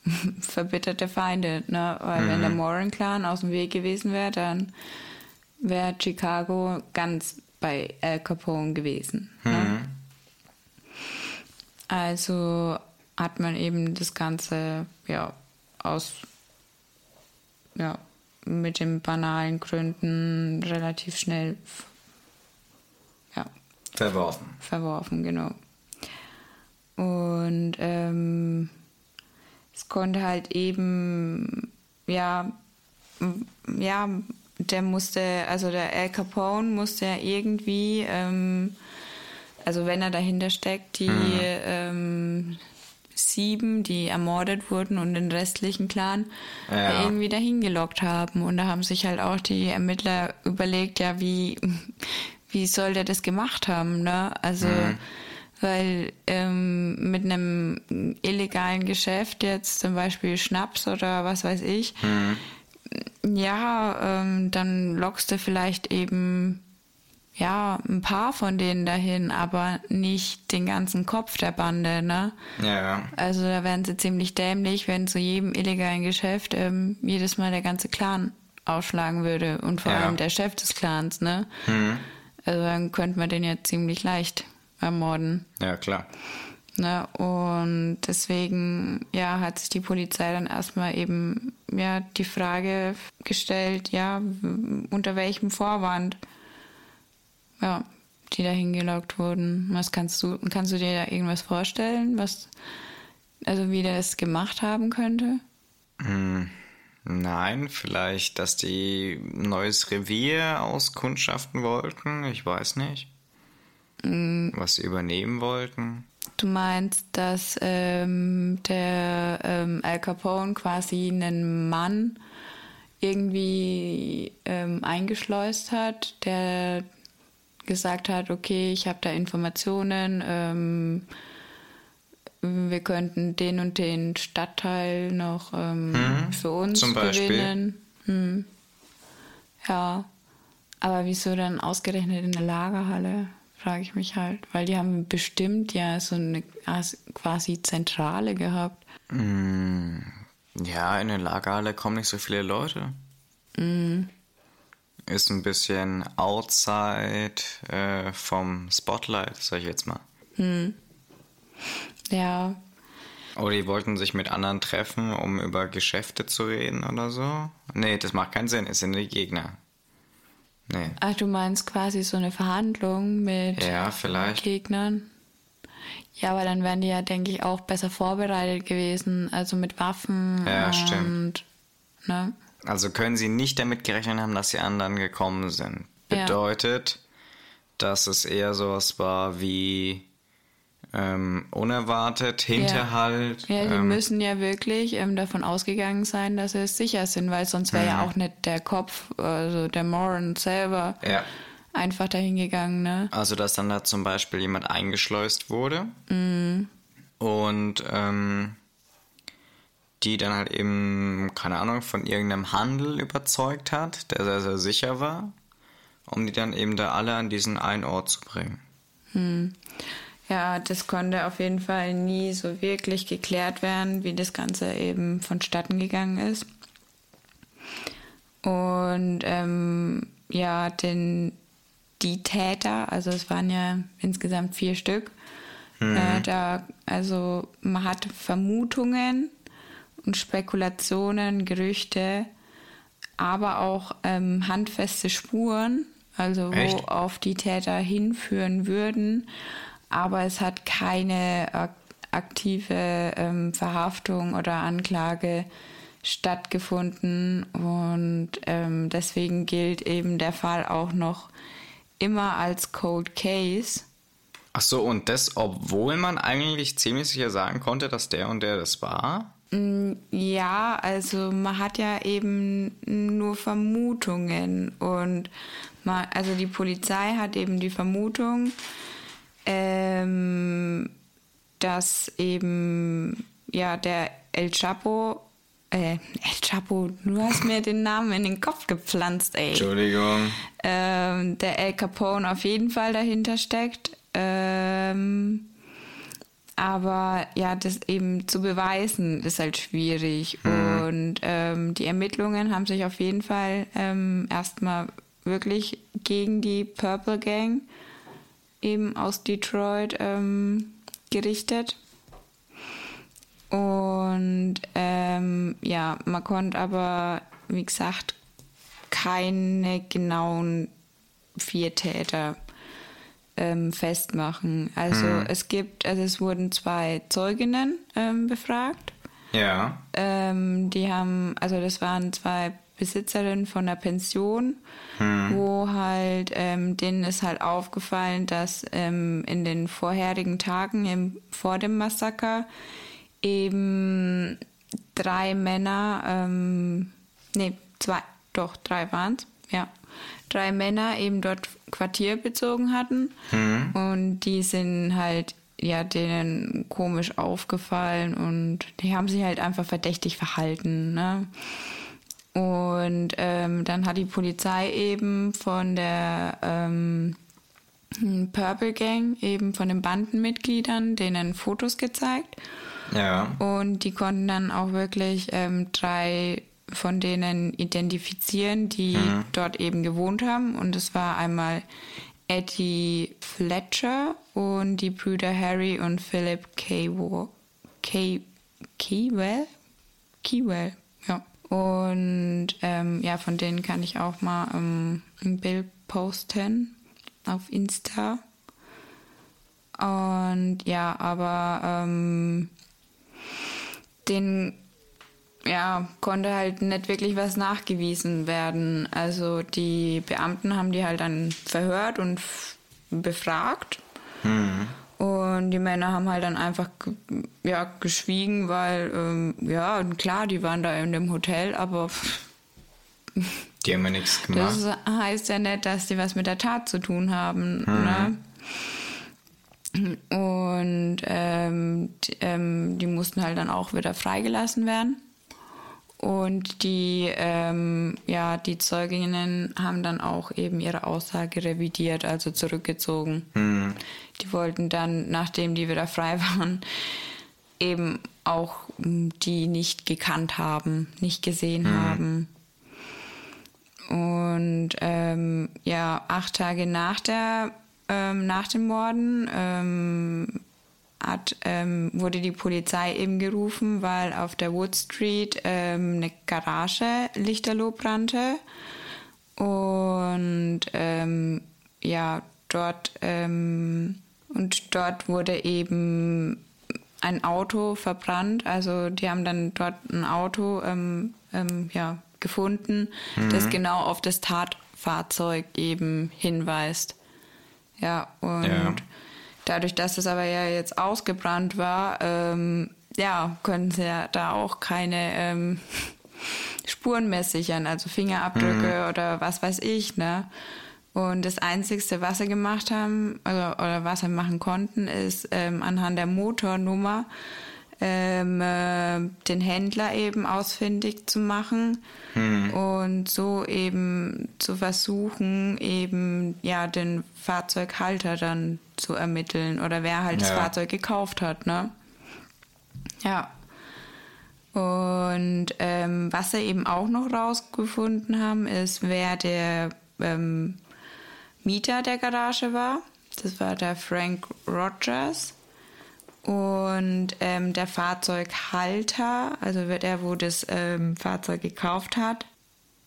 [SPEAKER 2] verbitterte Feinde, ne? Weil wenn der Moran-Clan aus dem Weg gewesen wäre, dann wäre Chicago ganz bei Al Capone gewesen. Ne? Also hat man eben das Ganze, ja, aus, ja, mit den banalen Gründen relativ schnell, ja,
[SPEAKER 1] Verworfen.
[SPEAKER 2] verworfen, genau. Und ähm, es konnte halt eben, ja, ja, der musste, also der Al Capone musste ja irgendwie, ähm, also wenn er dahinter steckt, die ähm, sieben, die ermordet wurden und den restlichen Clan
[SPEAKER 1] Ja.
[SPEAKER 2] irgendwie dahin gelockt haben. Und da haben sich halt auch die Ermittler überlegt, ja, wie, wie soll der das gemacht haben, ne? Also, weil ähm, mit einem illegalen Geschäft jetzt zum Beispiel Schnaps oder was weiß ich, ja, ähm, dann lockst du vielleicht eben ja ein paar von denen dahin, aber nicht den ganzen Kopf der Bande, ne?
[SPEAKER 1] Ja.
[SPEAKER 2] Also da wären sie ziemlich dämlich, wenn zu jedem illegalen Geschäft ähm, jedes Mal der ganze Clan ausschlagen würde und vor
[SPEAKER 1] Ja.
[SPEAKER 2] allem der Chef des Clans, ne? Also dann könnte man den ja ziemlich leicht ermorden.
[SPEAKER 1] Ja, klar.
[SPEAKER 2] Ne? Und deswegen ja, hat sich die Polizei dann erstmal eben ja, die Frage gestellt, ja, unter welchem Vorwand ja, die da hingelockt wurden. Was kannst du, kannst du dir da irgendwas vorstellen, was also wie der das gemacht haben könnte?
[SPEAKER 1] Nein, vielleicht, dass die ein neues Revier auskundschaften wollten. Ich weiß nicht. Was sie übernehmen wollten.
[SPEAKER 2] Du meinst, dass ähm, der ähm, Al Capone quasi einen Mann irgendwie ähm, eingeschleust hat, der gesagt hat, okay, ich habe da Informationen, ähm, wir könnten den und den Stadtteil noch ähm, für uns
[SPEAKER 1] zum Beispiel.
[SPEAKER 2] gewinnen. Hm. Ja, aber wieso dann ausgerechnet in der Lagerhalle, frage ich mich halt. Weil die haben bestimmt ja so eine quasi Zentrale gehabt.
[SPEAKER 1] Ja, in der Lagerhalle kommen nicht so viele Leute. Ist ein bisschen outside äh, vom Spotlight, sag ich jetzt mal.
[SPEAKER 2] Ja,
[SPEAKER 1] Oder die wollten sich mit anderen treffen, um über Geschäfte zu reden oder so. Nee, das macht keinen Sinn, es sind die Gegner. Nee.
[SPEAKER 2] Ach, du meinst quasi so eine Verhandlung mit
[SPEAKER 1] Ja, vielleicht.
[SPEAKER 2] Gegnern? Ja, aber dann wären die ja, denke ich, auch besser vorbereitet gewesen, also mit Waffen
[SPEAKER 1] Ja,
[SPEAKER 2] und
[SPEAKER 1] stimmt.
[SPEAKER 2] ne?
[SPEAKER 1] Also können sie nicht damit gerechnet haben, dass die anderen gekommen sind.
[SPEAKER 2] Ja.
[SPEAKER 1] Bedeutet, dass es eher sowas war wie ähm, unerwartet, Hinterhalt.
[SPEAKER 2] Ja, die
[SPEAKER 1] ähm,
[SPEAKER 2] müssen ja wirklich ähm, davon ausgegangen sein, dass sie sicher sind, weil sonst wäre
[SPEAKER 1] Mhm.
[SPEAKER 2] ja auch nicht der Kopf, also der Moran selber,
[SPEAKER 1] ja.
[SPEAKER 2] einfach dahin gegangen, ne?
[SPEAKER 1] Also, dass dann da zum Beispiel jemand eingeschleust wurde
[SPEAKER 2] Mhm.
[SPEAKER 1] und ähm, die dann halt eben, keine Ahnung, von irgendeinem Handel überzeugt hat, der sehr, sehr sicher war, um die dann eben da alle an diesen einen Ort zu bringen.
[SPEAKER 2] Ja, das konnte auf jeden Fall nie so wirklich geklärt werden, wie das Ganze eben vonstatten gegangen ist. Und ähm, ja, denn die Täter, also es waren ja insgesamt vier Stück, äh, da, also man hat Vermutungen und Spekulationen, Gerüchte, aber auch ähm, handfeste Spuren, also wo
[SPEAKER 1] Echt?
[SPEAKER 2] auf die Täter hinführen würden. Aber es hat keine ak aktive ähm, Verhaftung oder Anklage stattgefunden und ähm, deswegen gilt eben der Fall auch noch immer als Cold Case.
[SPEAKER 1] Ach so, und das, obwohl man eigentlich ziemlich sicher sagen konnte, dass der und der das war?
[SPEAKER 2] Ja, also man hat ja eben nur Vermutungen und man, also die Polizei hat eben die Vermutung, ähm, dass eben ja der El Chapo, äh, El Chapo, du hast mir den Namen in den Kopf gepflanzt, ey.
[SPEAKER 1] Entschuldigung.
[SPEAKER 2] Ähm, der El Capone auf jeden Fall dahinter steckt. Ähm, aber ja, das eben zu beweisen ist halt schwierig. Und ähm, die Ermittlungen haben sich auf jeden Fall ähm, erstmal wirklich gegen die Purple Gang eben aus Detroit ähm, gerichtet. Und ähm, ja, man konnte aber, wie gesagt, keine genauen vier Täter ähm, festmachen. Also es gibt, also es wurden zwei Zeuginnen ähm, befragt.
[SPEAKER 1] Ja.
[SPEAKER 2] Ähm, die haben, also das waren zwei Besitzerinnen von der Pension, wo halt, ähm, denen ist halt aufgefallen, dass ähm, in den vorherigen Tagen im, vor dem Massaker eben drei Männer, ähm, nee, zwei, doch, drei waren es, ja, drei Männer eben dort Quartier bezogen hatten. Und die sind halt ja denen komisch aufgefallen und die haben sich halt einfach verdächtig verhalten, ne? Und ähm, dann hat die Polizei eben von der ähm, Purple Gang, eben von den Bandenmitgliedern, denen Fotos gezeigt.
[SPEAKER 1] Ja.
[SPEAKER 2] Und die konnten dann auch wirklich ähm, drei von denen identifizieren, die dort eben gewohnt haben. Und es war einmal Eddie Fletcher und die Brüder Harry und Philip Keywell. Key, Keywell? Keywell, ja. Und ähm, ja, von denen kann ich auch mal ähm, ein Bild posten auf Insta. Und ja, aber ähm, den ja, konnte halt nicht wirklich was nachgewiesen werden. Also die Beamten haben die halt dann verhört und befragt. Und die Männer haben halt dann einfach ja, geschwiegen, weil, ähm, ja, klar, die waren da in dem Hotel, aber
[SPEAKER 1] Die haben ja nichts gemacht.
[SPEAKER 2] das heißt ja nicht, dass die was mit der Tat zu tun haben. Ne? Und ähm, die, ähm, die mussten halt dann auch wieder freigelassen werden. Und die, ähm, ja, die Zeuginnen haben dann auch eben ihre Aussage revidiert, also zurückgezogen. Die wollten dann, nachdem die wieder frei waren, eben auch m, die nicht gekannt haben, nicht gesehen haben. Und ähm, ja, acht Tage nach der ähm, nach den Morden ähm, hat, ähm, wurde die Polizei eben gerufen, weil auf der Wood Street ähm, eine Garage lichterloh brannte. Und ähm, ja, dort ähm, und dort wurde eben ein Auto verbrannt. Also die haben dann dort ein Auto ähm, ähm, ja, gefunden, mhm. das genau auf das Tatfahrzeug eben hinweist. Ja, und ja. dadurch, dass es aber ja jetzt ausgebrannt war, ähm, ja, können sie ja da auch keine ähm, Spuren mehr sichern, also Fingerabdrücke mhm. oder was weiß ich, ne? Und das Einzige, was sie gemacht haben, oder, oder was sie machen konnten, ist ähm, anhand der Motornummer ähm, äh, den Händler eben ausfindig zu machen hm. und so eben zu versuchen, eben ja den Fahrzeughalter dann zu ermitteln oder wer halt ja. das Fahrzeug gekauft hat, ne? Ja. Und ähm, was sie eben auch noch rausgefunden haben, ist, wer der ähm, Mieter der Garage war. Das war der Frank Rogers. Und ähm, der Fahrzeughalter, also der, wo das ähm, Fahrzeug gekauft hat,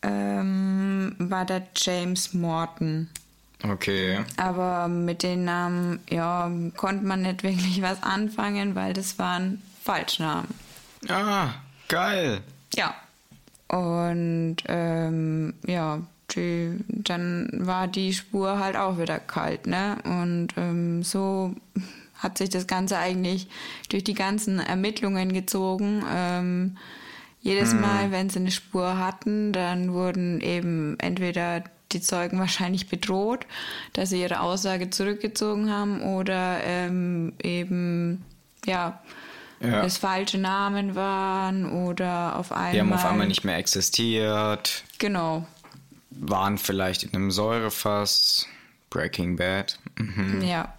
[SPEAKER 2] ähm, war der James Morton.
[SPEAKER 1] Okay.
[SPEAKER 2] Aber mit den Namen, ja, konnte man nicht wirklich was anfangen, weil das waren Falschnamen.
[SPEAKER 1] Ah, geil.
[SPEAKER 2] Ja. Und ähm, ja, die, dann war die Spur halt auch wieder kalt, ne? Und ähm, so hat sich das Ganze eigentlich durch die ganzen Ermittlungen gezogen. Ähm, jedes hm. Mal, wenn sie eine Spur hatten, dann wurden eben entweder die Zeugen wahrscheinlich bedroht, dass sie ihre Aussage zurückgezogen haben oder ähm, eben, ja, ja. es falsche Namen waren oder auf einmal.
[SPEAKER 1] Die haben auf einmal nicht mehr existiert.
[SPEAKER 2] Genau.
[SPEAKER 1] Waren vielleicht in einem Säurefass. Breaking Bad.
[SPEAKER 2] Mhm. Ja.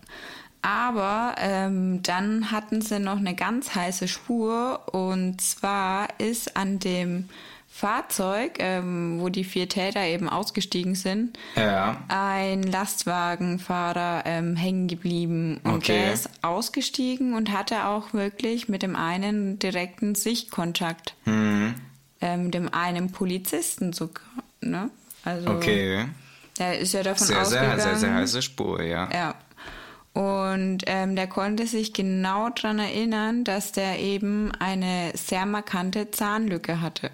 [SPEAKER 2] Aber ähm, dann hatten sie noch eine ganz heiße Spur und zwar ist an dem Fahrzeug, ähm, wo die vier Täter eben ausgestiegen sind, ja. ein Lastwagenfahrer ähm, hängen geblieben. Und okay. der ist ausgestiegen und hatte auch wirklich mit dem einen direkten Sichtkontakt. Mhm. Ähm, dem einen Polizisten sogar. Ne? Also,
[SPEAKER 1] okay.
[SPEAKER 2] Der ist ja davon
[SPEAKER 1] sehr,
[SPEAKER 2] ausgegangen.
[SPEAKER 1] Sehr, sehr, sehr heiße Spur, ja.
[SPEAKER 2] Ja. Und ähm, der konnte sich genau daran erinnern, dass der eben eine sehr markante Zahnlücke hatte.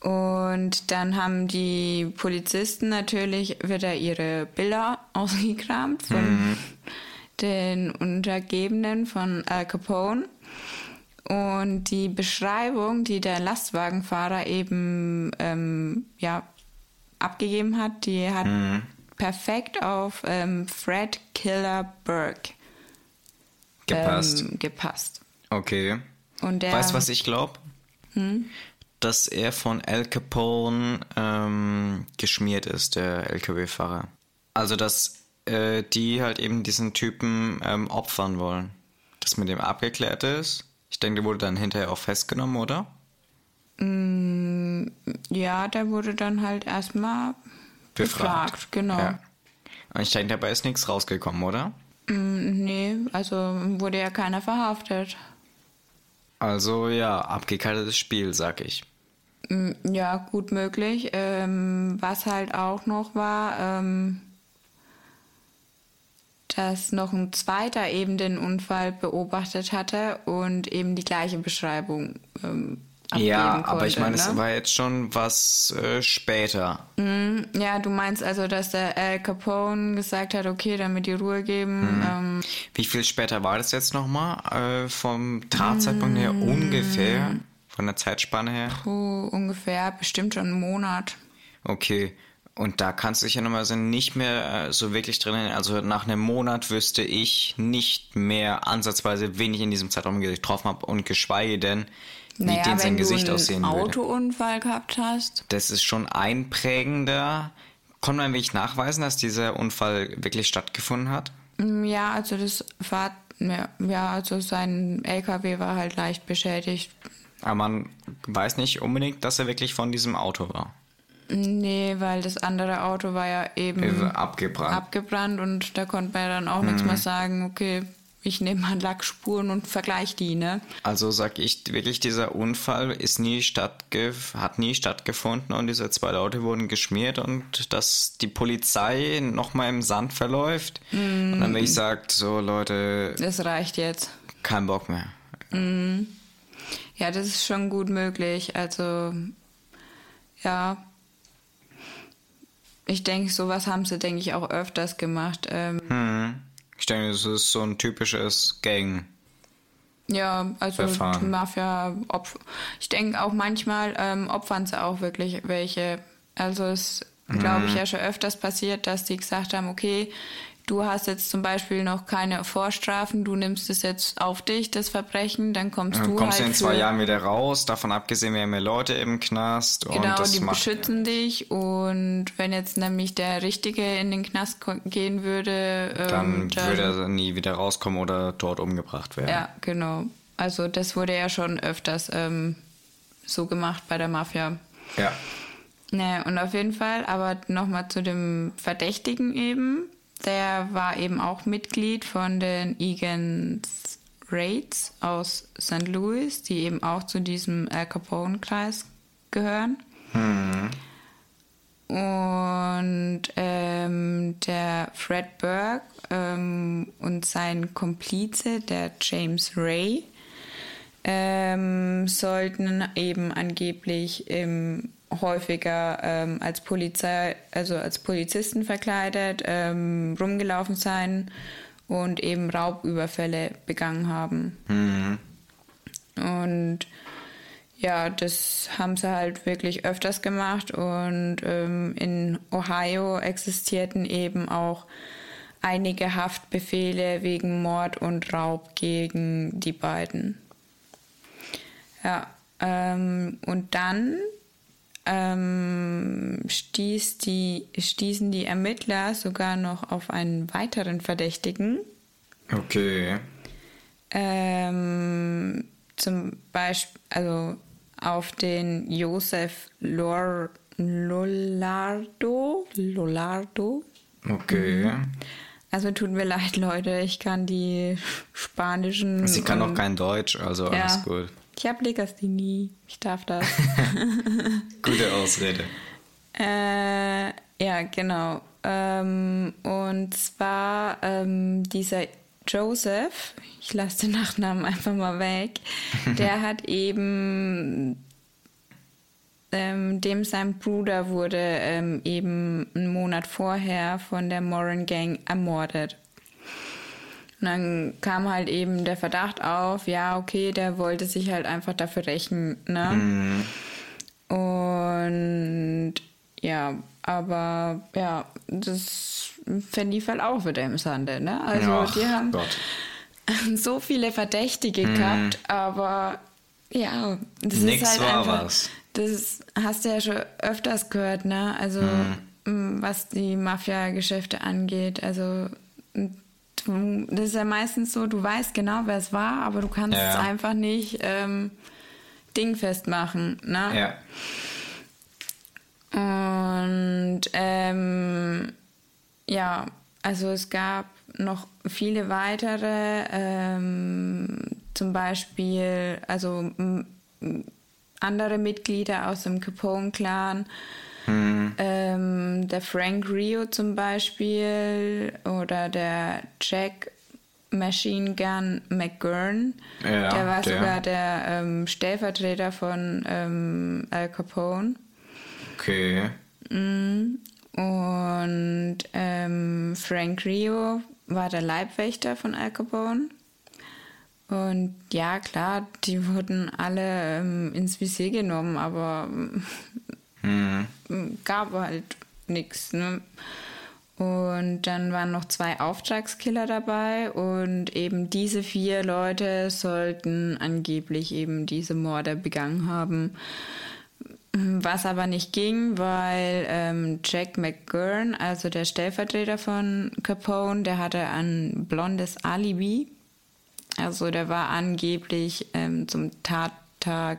[SPEAKER 2] Und dann haben die Polizisten natürlich wieder ihre Bilder ausgekramt von mhm. den Untergebenen von Al Capone. Und die Beschreibung, die der Lastwagenfahrer eben ähm, ja, abgegeben hat, die hat mhm perfekt auf ähm, Fred Killer Burke
[SPEAKER 1] gepasst.
[SPEAKER 2] Ähm, gepasst.
[SPEAKER 1] Okay. Und der, weißt du, was ich glaube? Hm? Dass er von Al Capone ähm, geschmiert ist, der LKW-Fahrer. Also, dass äh, die halt eben diesen Typen ähm, opfern wollen. Das mit dem abgeklärt ist. Ich denke, der wurde dann hinterher auch festgenommen, oder?
[SPEAKER 2] Mm, ja, der wurde dann halt erstmal befragt. befragt genau. Ja.
[SPEAKER 1] Und ich denke, dabei ist nichts rausgekommen, oder?
[SPEAKER 2] Mm, nee, also wurde ja keiner verhaftet.
[SPEAKER 1] Also ja, abgekaltetes Spiel, sag ich.
[SPEAKER 2] Mm, ja, gut möglich. Ähm, was halt auch noch war, ähm, dass noch ein zweiter eben den Unfall beobachtet hatte und eben die gleiche Beschreibung ähm,
[SPEAKER 1] ja, konnte, aber ich meine, ne? es war jetzt schon was äh, später.
[SPEAKER 2] Mm, ja, du meinst also, dass der Al Capone gesagt hat, okay, damit die Ruhe geben. Mhm. Ähm,
[SPEAKER 1] Wie viel später war das jetzt nochmal? Äh, vom Tatzeitpunkt her mm. ungefähr? Von der Zeitspanne her?
[SPEAKER 2] Puh, ungefähr, bestimmt schon einen Monat.
[SPEAKER 1] Okay. Und da kannst du dich ja nochmal so nicht mehr äh, so wirklich drin Also nach einem Monat wüsste ich nicht mehr ansatzweise, wen ich in diesem Zeitraum getroffen habe und geschweige denn,
[SPEAKER 2] naja, wie denn sein Gesicht aussehen würde. Wenn du einen Autounfall gehabt hast.
[SPEAKER 1] Das ist schon einprägender. Konnte man wirklich nachweisen, dass dieser Unfall wirklich stattgefunden hat?
[SPEAKER 2] Mm, ja, also das war, ja, also sein LKW war halt leicht beschädigt.
[SPEAKER 1] Aber man weiß nicht unbedingt, dass er wirklich von diesem Auto war.
[SPEAKER 2] Nee, weil das andere Auto war ja eben
[SPEAKER 1] abgebrannt.
[SPEAKER 2] abgebrannt und da konnte man ja dann auch hm. nichts mehr sagen, okay, ich nehme mal Lackspuren und vergleiche die, ne?
[SPEAKER 1] Also sag ich wirklich, dieser Unfall ist nie stattgef hat nie stattgefunden und diese zwei Leute wurden geschmiert und dass die Polizei nochmal im Sand verläuft. Mm. Und dann wenn ich sagt, so Leute.
[SPEAKER 2] Das reicht jetzt.
[SPEAKER 1] Kein Bock mehr.
[SPEAKER 2] Mm. Ja, das ist schon gut möglich. Also, ja. Ich denke, sowas haben sie, denke ich, auch öfters gemacht. Ähm,
[SPEAKER 1] hm. Ich denke, das ist so ein typisches Gang.
[SPEAKER 2] Ja, also. Mafia, Opfer. Ich denke auch manchmal ähm, opfern sie auch wirklich welche. Also es glaube ich mhm. ja schon öfters passiert, dass die gesagt haben, okay, du hast jetzt zum Beispiel noch keine Vorstrafen, du nimmst es jetzt auf dich, das Verbrechen, dann kommst dann du
[SPEAKER 1] kommst
[SPEAKER 2] halt
[SPEAKER 1] in zwei Jahren wieder raus, davon abgesehen, wir haben mehr Leute im Knast.
[SPEAKER 2] Genau, und die beschützen dich und wenn jetzt nämlich der Richtige in den Knast gehen würde,
[SPEAKER 1] ähm, dann, dann würde er nie wieder rauskommen oder dort umgebracht werden.
[SPEAKER 2] Ja, genau. Also das wurde ja schon öfters ähm, so gemacht bei der Mafia.
[SPEAKER 1] Ja.
[SPEAKER 2] Ne, und auf jeden Fall, aber nochmal zu dem Verdächtigen eben der war eben auch Mitglied von den Egan's Raids aus St. Louis, die eben auch zu diesem Al Capone-Kreis gehören.
[SPEAKER 1] Hm.
[SPEAKER 2] Und ähm, der Fred Burke ähm, und sein Komplize, der James Ray, ähm, sollten eben angeblich im häufiger ähm, als Polizei, also als Polizisten verkleidet, ähm, rumgelaufen sein und eben Raubüberfälle begangen haben.
[SPEAKER 1] Mhm.
[SPEAKER 2] Und ja, das haben sie halt wirklich öfters gemacht und ähm, in Ohio existierten eben auch einige Haftbefehle wegen Mord und Raub gegen die beiden. Ja, ähm, und dann ähm, stieß die, stießen die Ermittler sogar noch auf einen weiteren Verdächtigen.
[SPEAKER 1] Okay.
[SPEAKER 2] Ähm, zum Beispiel, also auf den Josef Lor Lollardo. Lollardo.
[SPEAKER 1] Okay. Mhm.
[SPEAKER 2] Also tut mir leid, Leute, ich kann die spanischen.
[SPEAKER 1] Sie kann auch kein Deutsch, also ja. alles gut.
[SPEAKER 2] Ich habe Legasthenie. Ich darf das.
[SPEAKER 1] Gute Ausrede.
[SPEAKER 2] Äh, ja, genau. Ähm, und zwar ähm, dieser Joseph, ich lasse den Nachnamen einfach mal weg, der hat eben, ähm, dem sein Bruder wurde ähm, eben einen Monat vorher von der Moran Gang ermordet. Und dann kam halt eben der Verdacht auf, ja, okay, der wollte sich halt einfach dafür rächen, ne?
[SPEAKER 1] Mhm.
[SPEAKER 2] Und ja, aber ja, das verlief halt auch wieder im Sande, ne? Also Ach, die haben Gott. so viele Verdächtige mhm. gehabt, aber ja,
[SPEAKER 1] das Nix ist halt war einfach, was.
[SPEAKER 2] Das hast du ja schon öfters gehört, ne? Also mhm. was die Mafia-Geschäfte angeht, also das ist ja meistens so, du weißt genau, wer es war, aber du kannst ja. es einfach nicht ähm, dingfest machen. Ne?
[SPEAKER 1] Ja.
[SPEAKER 2] Und ähm, ja, also es gab noch viele weitere, ähm, zum Beispiel, also andere Mitglieder aus dem Capone-Clan
[SPEAKER 1] Mhm.
[SPEAKER 2] Ähm, der Frank Rio zum Beispiel oder der Jack Machine Gun McGurn.
[SPEAKER 1] Ja,
[SPEAKER 2] der war der. sogar der ähm, Stellvertreter von ähm, Al Capone.
[SPEAKER 1] Okay.
[SPEAKER 2] Mhm. Und ähm, Frank Rio war der Leibwächter von Al Capone. Und ja, klar, die wurden alle ähm, ins Visier genommen, aber
[SPEAKER 1] Mhm.
[SPEAKER 2] Gab halt nichts. Ne? Und dann waren noch zwei Auftragskiller dabei und eben diese vier Leute sollten angeblich eben diese Morde begangen haben. Was aber nicht ging, weil ähm, Jack McGurn, also der Stellvertreter von Capone, der hatte ein blondes Alibi. Also der war angeblich ähm, zum Tat Tag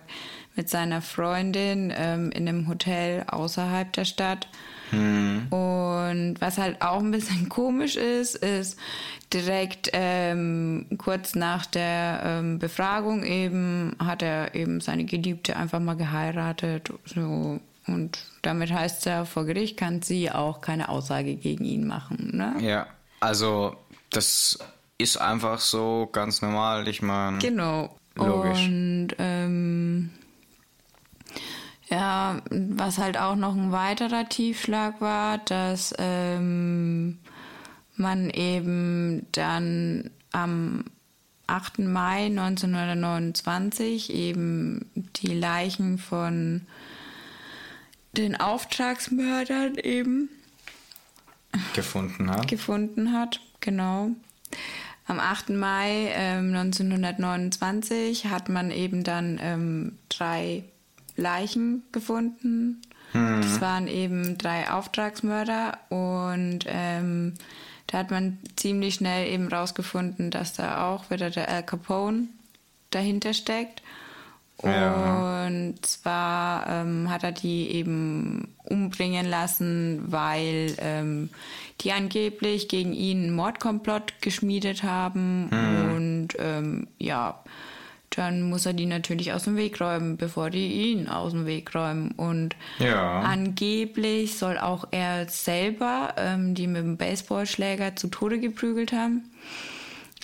[SPEAKER 2] mit seiner Freundin ähm, in einem Hotel außerhalb der Stadt. Hm. Und was halt auch ein bisschen komisch ist, ist direkt ähm, kurz nach der ähm, Befragung eben hat er eben seine Geliebte einfach mal geheiratet. So. Und damit heißt es ja, vor Gericht kann sie auch keine Aussage gegen ihn machen. Ne?
[SPEAKER 1] Ja, also das ist einfach so ganz normal. Ich meine.
[SPEAKER 2] Genau. Logisch. Und ähm, ja, was halt auch noch ein weiterer Tiefschlag war, dass ähm, man eben dann am 8. Mai 1929 eben die Leichen von den Auftragsmördern eben
[SPEAKER 1] gefunden hat.
[SPEAKER 2] Gefunden hat, genau. Am 8. Mai ähm, 1929 hat man eben dann ähm, drei Leichen gefunden. Mhm. Das waren eben drei Auftragsmörder und ähm, da hat man ziemlich schnell eben rausgefunden, dass da auch wieder der Al Capone dahinter steckt. Ja. Und zwar ähm, hat er die eben umbringen lassen, weil ähm, die angeblich gegen ihn einen Mordkomplott geschmiedet haben. Mhm. Und ähm, ja, dann muss er die natürlich aus dem Weg räumen, bevor die ihn aus dem Weg räumen. Und ja. angeblich soll auch er selber ähm, die mit dem Baseballschläger zu Tode geprügelt haben.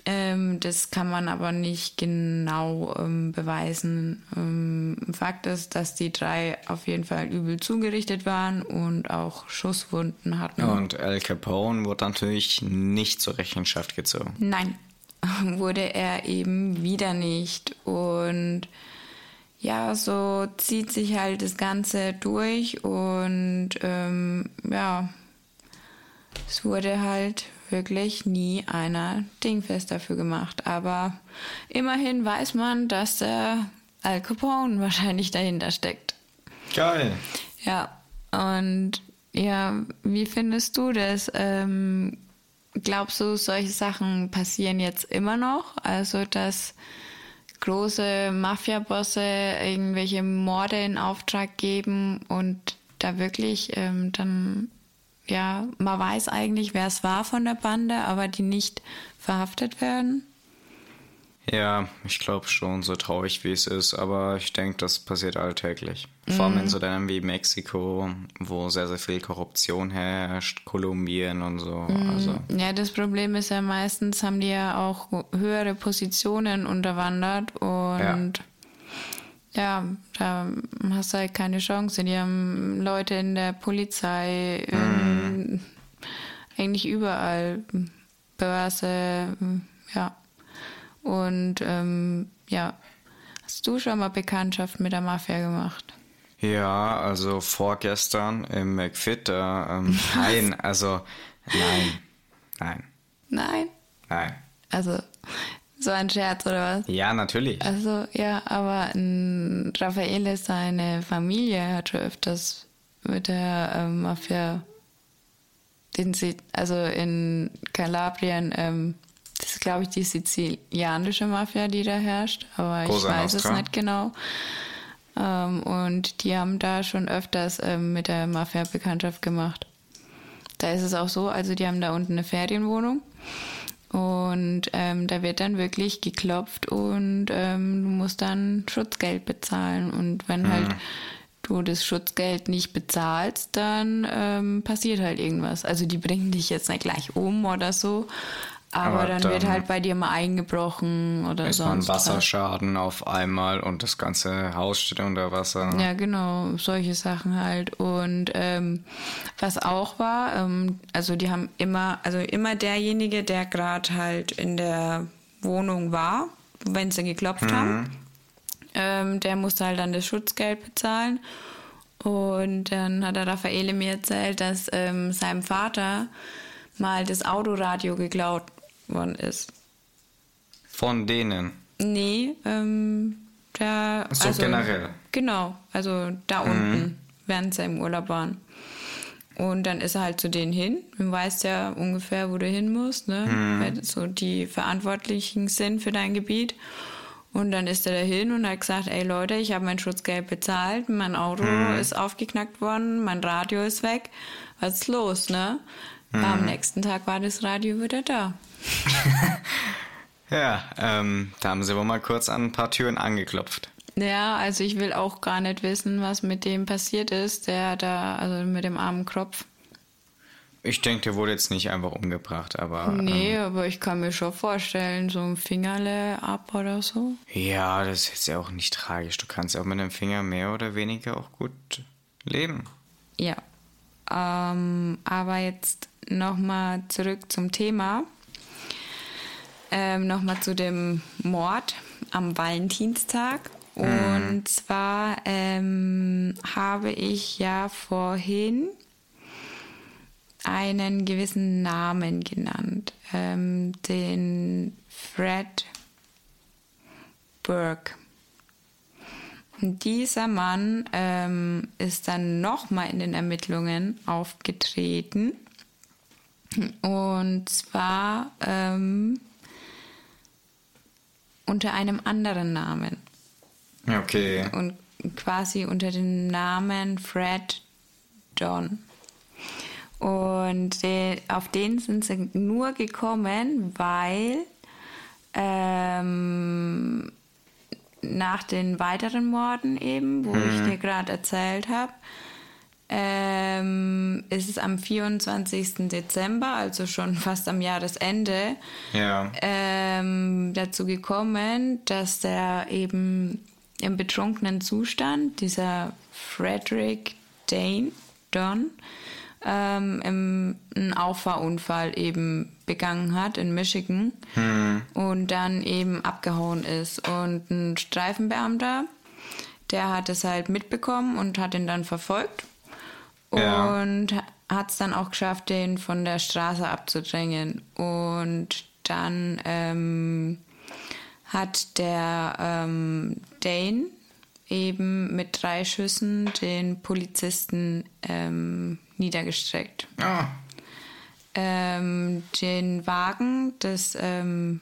[SPEAKER 2] Ähm, das kann man aber nicht genau ähm, beweisen. Ähm, Fakt ist, dass die drei auf jeden Fall übel zugerichtet waren und auch Schusswunden hatten.
[SPEAKER 1] Und Al Capone wurde natürlich nicht zur Rechenschaft gezogen.
[SPEAKER 2] Nein, wurde er eben wieder nicht. Und ja, so zieht sich halt das Ganze durch und ähm, ja, es wurde halt wirklich nie einer dingfest dafür gemacht. Aber immerhin weiß man, dass der Al Capone wahrscheinlich dahinter steckt.
[SPEAKER 1] Geil.
[SPEAKER 2] Ja, und ja, wie findest du das? Ähm, Glaubst du, solche Sachen passieren jetzt immer noch? Also, dass große Mafia-Bosse irgendwelche Morde in Auftrag geben und da wirklich ähm, dann, ja, man weiß eigentlich, wer es war von der Bande, aber die nicht verhaftet werden?
[SPEAKER 1] Ja, ich glaube schon, so traurig wie es ist, aber ich denke, das passiert alltäglich. Vor allem in mhm. so Ländern wie Mexiko, wo sehr, sehr viel Korruption herrscht, Kolumbien und so. Mhm. Also.
[SPEAKER 2] Ja, das Problem ist ja meistens, haben die ja auch höhere Positionen unterwandert und ja, ja da hast du halt keine Chance. Die haben Leute in der Polizei, in, mhm. eigentlich überall, Börse, ja. Und ähm, ja, hast du schon mal Bekanntschaft mit der Mafia gemacht?
[SPEAKER 1] Ja, also vorgestern im McFit, äh, ähm, nein, also nein, nein.
[SPEAKER 2] Nein?
[SPEAKER 1] Nein.
[SPEAKER 2] Also so ein Scherz oder was?
[SPEAKER 1] Ja, natürlich.
[SPEAKER 2] Also ja, aber ähm, Raffaele, seine Familie hat schon öfters mit der ähm, Mafia, den sie, also in Kalabrien, ähm, glaube ich, die sizilianische Mafia, die da herrscht, aber ich Cosa weiß Nostra. es nicht genau. Ähm, und die haben da schon öfters ähm, mit der Mafia Bekanntschaft gemacht. Da ist es auch so, also die haben da unten eine Ferienwohnung und ähm, da wird dann wirklich geklopft und ähm, du musst dann Schutzgeld bezahlen. Und wenn mhm. halt du das Schutzgeld nicht bezahlst, dann ähm, passiert halt irgendwas. Also die bringen dich jetzt nicht gleich um oder so, aber, Aber dann, dann, wird halt bei dir mal eingebrochen oder
[SPEAKER 1] ist sonst. Ist Wasserschaden was. auf einmal und das ganze Haus steht unter Wasser.
[SPEAKER 2] Ja, genau, solche Sachen halt. Und ähm, was auch war, ähm, also die haben immer, also immer derjenige, der gerade halt in der Wohnung war, wenn sie geklopft mhm. haben, ähm, der musste halt dann das Schutzgeld bezahlen. Und dann hat der Raffaele mir erzählt, dass ähm, seinem Vater mal das Autoradio geklaut worden ist.
[SPEAKER 1] Von denen?
[SPEAKER 2] Nee, ähm, der.
[SPEAKER 1] So also, generell.
[SPEAKER 2] Genau, also da mhm. unten, während sie im Urlaub waren. Und dann ist er halt zu denen hin. Du weißt ja ungefähr, wo du hin musst, ne? Mhm. Wer so die Verantwortlichen sind für dein Gebiet. Und dann ist er dahin und hat gesagt, ey Leute, ich habe mein Schutzgeld bezahlt, mein Auto mhm. ist aufgeknackt worden, mein Radio ist weg. Was ist los, ne? Mhm. Am nächsten Tag war das Radio wieder da.
[SPEAKER 1] ja, ähm, da haben sie wohl mal kurz an ein paar Türen angeklopft.
[SPEAKER 2] Ja, also ich will auch gar nicht wissen, was mit dem passiert ist, der da, also mit dem armen Kropf.
[SPEAKER 1] Ich denke, der wurde jetzt nicht einfach umgebracht, aber.
[SPEAKER 2] Nee, ähm, aber ich kann mir schon vorstellen, so ein Fingerle ab oder so.
[SPEAKER 1] Ja, das ist jetzt ja auch nicht tragisch. Du kannst auch mit einem Finger mehr oder weniger auch gut leben.
[SPEAKER 2] Ja. Ähm, aber jetzt nochmal zurück zum Thema. Ähm, nochmal zu dem Mord am Valentinstag. Mhm. Und zwar ähm, habe ich ja vorhin einen gewissen Namen genannt, ähm, den Fred Burke. Und dieser Mann ähm, ist dann nochmal in den Ermittlungen aufgetreten. Und zwar ähm, unter einem anderen Namen.
[SPEAKER 1] Okay.
[SPEAKER 2] Und quasi unter dem Namen Fred John. Und auf den sind sie nur gekommen, weil ähm, nach den weiteren Morden eben, wo mhm. ich dir gerade erzählt habe, ähm, ist es am 24. Dezember, also schon fast am Jahresende,
[SPEAKER 1] ja.
[SPEAKER 2] ähm, dazu gekommen, dass der eben im betrunkenen Zustand, dieser Frederick Dane, Don, ähm, im, einen Auffahrunfall eben begangen hat in Michigan hm. und dann eben abgehauen ist. Und ein Streifenbeamter, der hat es halt mitbekommen und hat ihn dann verfolgt ja. und hat es dann auch geschafft, den von der Straße abzudrängen. Und dann ähm, hat der ähm, Dane eben mit drei Schüssen den Polizisten ähm, niedergestreckt.
[SPEAKER 1] Ah.
[SPEAKER 2] Ähm, den Wagen des ähm,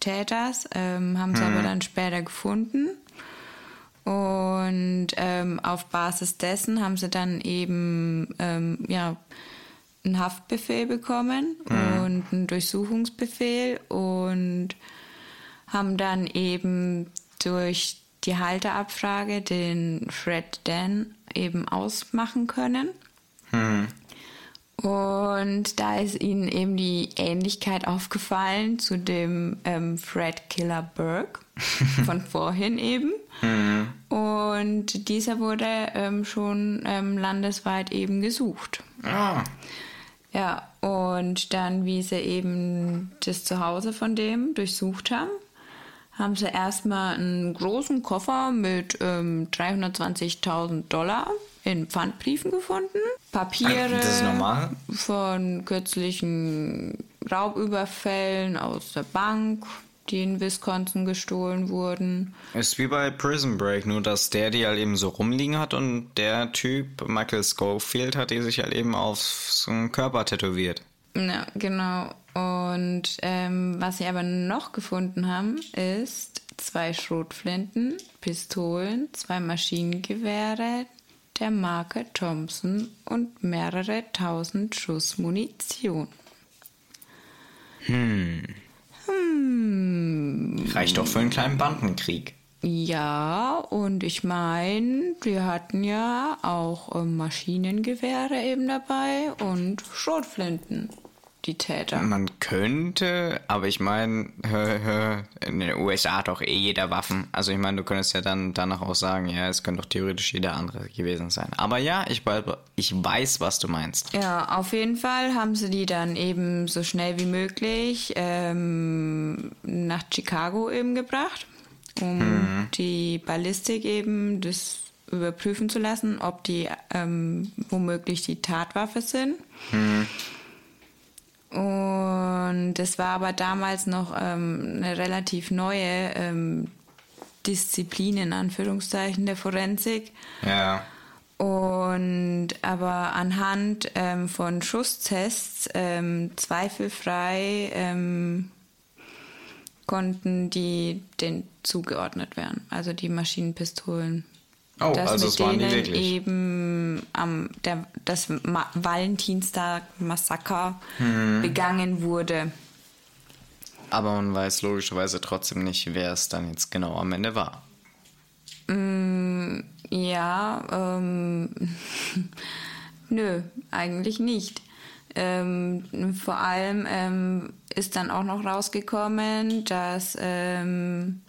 [SPEAKER 2] Täters ähm, haben sie hm. aber dann später gefunden. Und ähm, auf Basis dessen haben sie dann eben ähm, ja, einen Haftbefehl bekommen hm. und einen Durchsuchungsbefehl und haben dann eben durch die Halterabfrage den Fred Dan eben ausmachen können. Hm. Und da ist ihnen eben die Ähnlichkeit aufgefallen zu dem ähm, Fred Killer Burke von vorhin eben. Mhm. Und dieser wurde ähm, schon ähm, landesweit eben gesucht.
[SPEAKER 1] Ah.
[SPEAKER 2] Ja, und dann, wie sie eben das Zuhause von dem durchsucht haben, haben sie erstmal einen großen Koffer mit ähm, 320.000 Dollar in Pfandbriefen gefunden. Papiere
[SPEAKER 1] normal.
[SPEAKER 2] von kürzlichen Raubüberfällen aus der Bank, die in Wisconsin gestohlen wurden.
[SPEAKER 1] Ist wie bei Prison Break, nur dass der die halt eben so rumliegen hat und der Typ, Michael Schofield, hat die sich halt eben auf so einen Körper tätowiert.
[SPEAKER 2] Ja, genau. Und ähm, was sie aber noch gefunden haben, ist zwei Schrotflinten, Pistolen, zwei Maschinengewehre der Marke Thompson und mehrere tausend Schuss Munition.
[SPEAKER 1] Hm. Hm. Reicht doch für einen kleinen Bandenkrieg.
[SPEAKER 2] Ja, und ich meine, wir hatten ja auch äh, Maschinengewehre eben dabei und Schrotflinten die Täter.
[SPEAKER 1] Man könnte, aber ich meine, in den USA hat auch eh jeder Waffen. Also ich meine, du könntest ja dann danach auch sagen, ja, es könnte doch theoretisch jeder andere gewesen sein. Aber ja, ich, ich weiß, was du meinst.
[SPEAKER 2] Ja, auf jeden Fall haben sie die dann eben so schnell wie möglich ähm, nach Chicago eben gebracht, um mhm. die Ballistik eben das überprüfen zu lassen, ob die ähm, womöglich die Tatwaffe sind. Mhm. Und es war aber damals noch ähm, eine relativ neue ähm, Disziplin in Anführungszeichen der Forensik.
[SPEAKER 1] Ja.
[SPEAKER 2] Und aber anhand ähm, von Schusstests ähm, zweifelfrei ähm, konnten die den zugeordnet werden. Also die Maschinenpistolen.
[SPEAKER 1] Oh,
[SPEAKER 2] dass
[SPEAKER 1] also
[SPEAKER 2] mit denen
[SPEAKER 1] wirklich.
[SPEAKER 2] eben am der, das Ma Valentinstag-Massaker
[SPEAKER 1] Hm.
[SPEAKER 2] begangen wurde.
[SPEAKER 1] Aber man weiß logischerweise trotzdem nicht, wer es dann jetzt genau am Ende war.
[SPEAKER 2] Ja, ähm, nö, eigentlich nicht. Ähm, vor allem ähm, ist dann auch noch rausgekommen, dass ähm,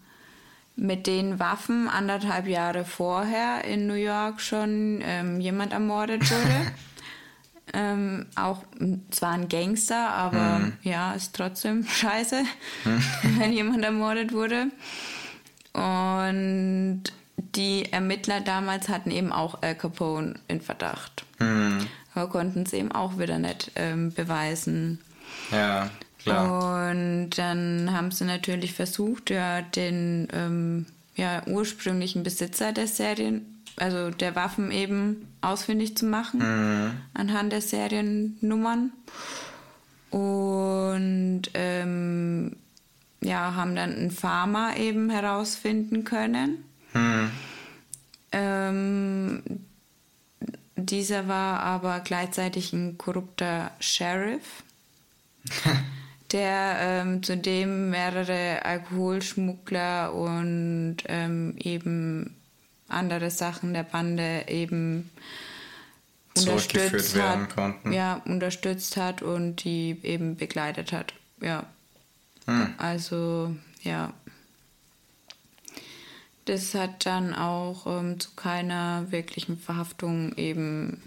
[SPEAKER 2] mit den Waffen anderthalb Jahre vorher in New York schon ähm, jemand ermordet wurde. ähm, auch m, zwar ein Gangster, aber ja, ist trotzdem scheiße, wenn jemand ermordet wurde. Und die Ermittler damals hatten eben auch Al Capone in Verdacht. Aber konnten es eben auch wieder nicht ähm, beweisen.
[SPEAKER 1] Ja, klar.
[SPEAKER 2] Und dann haben sie natürlich versucht, ja, den ähm, ja, ursprünglichen Besitzer der Serien, also der Waffen eben ausfindig zu machen, anhand der Seriennummern. Und ähm, ja, haben dann einen Farmer eben herausfinden können. Ähm, dieser war aber gleichzeitig ein korrupter Sheriff, der ähm, zudem mehrere Alkoholschmuggler und ähm, eben andere Sachen der Bande eben
[SPEAKER 1] Zurückgeführt
[SPEAKER 2] unterstützt
[SPEAKER 1] werden
[SPEAKER 2] hat,
[SPEAKER 1] konnten.
[SPEAKER 2] ja, unterstützt hat und die eben begleitet hat. Ja.
[SPEAKER 1] Hm.
[SPEAKER 2] Also, ja. Das hat dann auch ähm, zu keiner wirklichen Verhaftung eben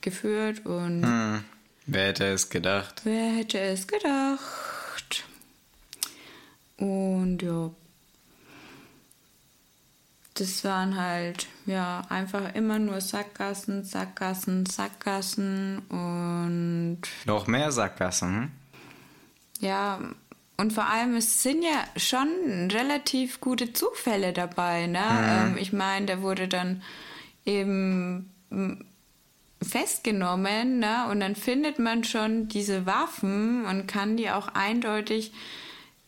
[SPEAKER 2] geführt und
[SPEAKER 1] Hm. Wer hätte es gedacht?
[SPEAKER 2] wer hätte es gedacht? Und ja. Das waren halt, ja, einfach immer nur Sackgassen, Sackgassen, Sackgassen und
[SPEAKER 1] Noch mehr Sackgassen? hm?
[SPEAKER 2] Ja, und vor allem, es sind ja schon relativ gute Zufälle dabei. Ne? Ähm, ich meine, der wurde dann eben festgenommen ne? und dann findet man schon diese Waffen und kann die auch eindeutig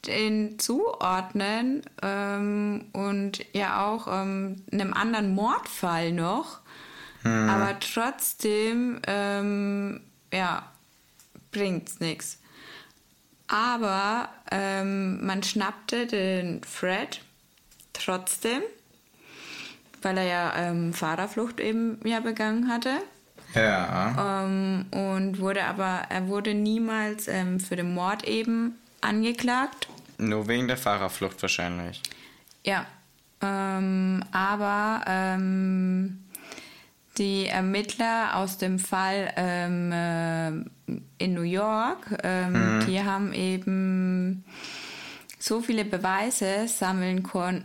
[SPEAKER 2] den zuordnen ähm, und ja auch ähm, einem anderen Mordfall noch. Aber trotzdem, ähm, ja, bringt's nichts. Aber ähm, man schnappte den Fred trotzdem, weil er ja ähm, Fahrerflucht eben ja begangen hatte.
[SPEAKER 1] Ja.
[SPEAKER 2] Ähm, und wurde aber, er wurde niemals ähm, für den Mord eben angeklagt.
[SPEAKER 1] Nur wegen der Fahrerflucht wahrscheinlich.
[SPEAKER 2] Ja, ähm, aber ähm, die Ermittler aus dem Fall ähm, äh, in New York, ähm, die haben eben so viele Beweise sammeln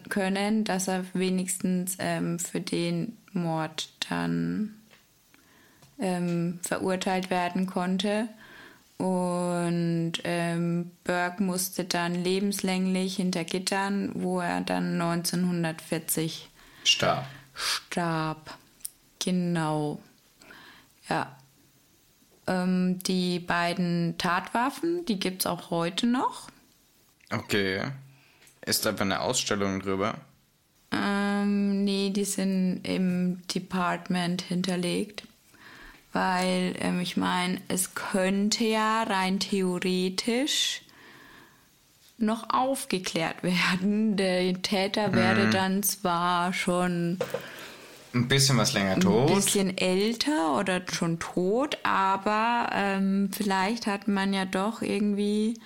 [SPEAKER 2] können, dass er wenigstens ähm, für den Mord dann ähm, verurteilt werden konnte. Und ähm, Burke musste dann lebenslänglich hinter Gittern, wo er dann 1940
[SPEAKER 1] Starb.
[SPEAKER 2] starb. Genau. Ja. Ähm, die beiden Tatwaffen, die gibt es auch heute noch.
[SPEAKER 1] Okay. Ist aber eine Ausstellung drüber?
[SPEAKER 2] Ähm, nee, die sind im Department hinterlegt. Weil, ähm, ich meine, es könnte ja rein theoretisch noch aufgeklärt werden. Der Täter wäre dann zwar schon
[SPEAKER 1] Ein bisschen was länger
[SPEAKER 2] ein
[SPEAKER 1] tot.
[SPEAKER 2] bisschen älter oder schon tot, aber ähm, vielleicht hat man ja doch irgendwie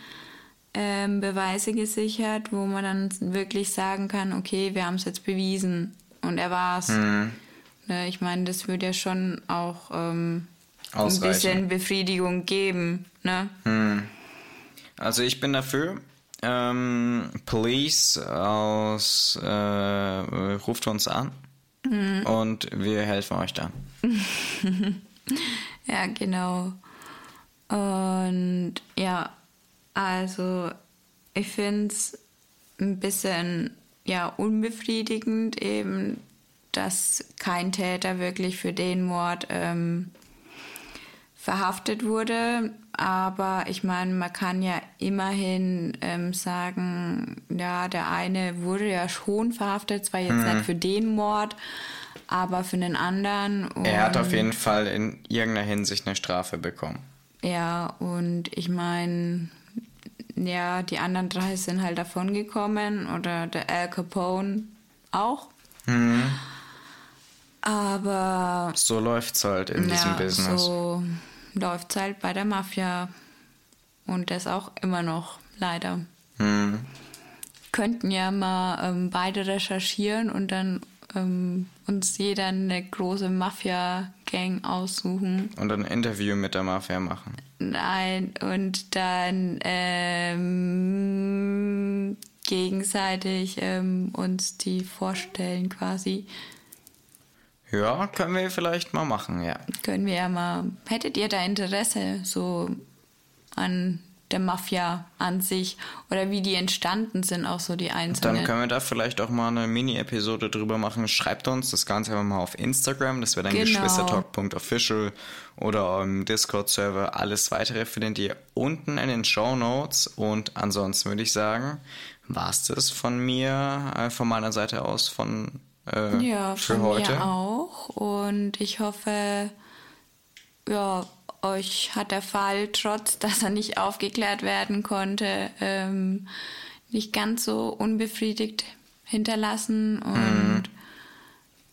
[SPEAKER 2] ähm, Beweise gesichert, wo man dann wirklich sagen kann, okay, wir haben es jetzt bewiesen und er war's.
[SPEAKER 1] Mhm.
[SPEAKER 2] Ne, ich meine, das würde ja schon auch ähm, ein bisschen Befriedigung geben. Ne?
[SPEAKER 1] Also ich bin dafür. Ähm, Police aus äh, ruft uns an und wir helfen euch dann.
[SPEAKER 2] Ja, genau. Und ja, also ich finde es ein bisschen ja unbefriedigend eben, dass kein Täter wirklich für den Mord ähm, verhaftet wurde. Aber ich meine, man kann ja immerhin ähm, sagen, ja, der eine wurde ja schon verhaftet, zwar jetzt mhm. nicht für den Mord, aber für den anderen.
[SPEAKER 1] er hat auf jeden Fall in irgendeiner Hinsicht eine Strafe bekommen.
[SPEAKER 2] Ja, und ich meine, ja, die anderen drei sind halt davon gekommen oder der Al Capone auch. Mhm. Aber.
[SPEAKER 1] So läuft's halt in ja, diesem Business.
[SPEAKER 2] So läuft's halt bei der Mafia. Und das auch immer noch, leider. Mhm. Könnten ja mal ähm, beide recherchieren und dann ähm, uns jeder eine große Mafia-Gang aussuchen.
[SPEAKER 1] Und ein Interview mit der Mafia machen.
[SPEAKER 2] Nein, und dann ähm, gegenseitig ähm, uns die vorstellen quasi.
[SPEAKER 1] Ja, können wir vielleicht mal machen, ja.
[SPEAKER 2] Können wir ja mal. Hättet ihr da Interesse so an der Mafia an sich oder wie die entstanden sind, auch so die einzelnen.
[SPEAKER 1] Dann können wir da vielleicht auch mal eine Mini-Episode drüber machen. Schreibt uns das Ganze einfach mal auf Instagram, das wäre dann genau. geschwistertalk.official oder im Discord-Server. Alles weitere findet ihr unten in den Show Notes und ansonsten würde ich sagen, war es das von mir, äh, von meiner Seite aus von äh,
[SPEAKER 2] ja,
[SPEAKER 1] für
[SPEAKER 2] von
[SPEAKER 1] heute.
[SPEAKER 2] Mir auch und ich hoffe, ja, euch hat der Fall, trotz dass er nicht aufgeklärt werden konnte, ähm, nicht ganz so unbefriedigt hinterlassen und mhm.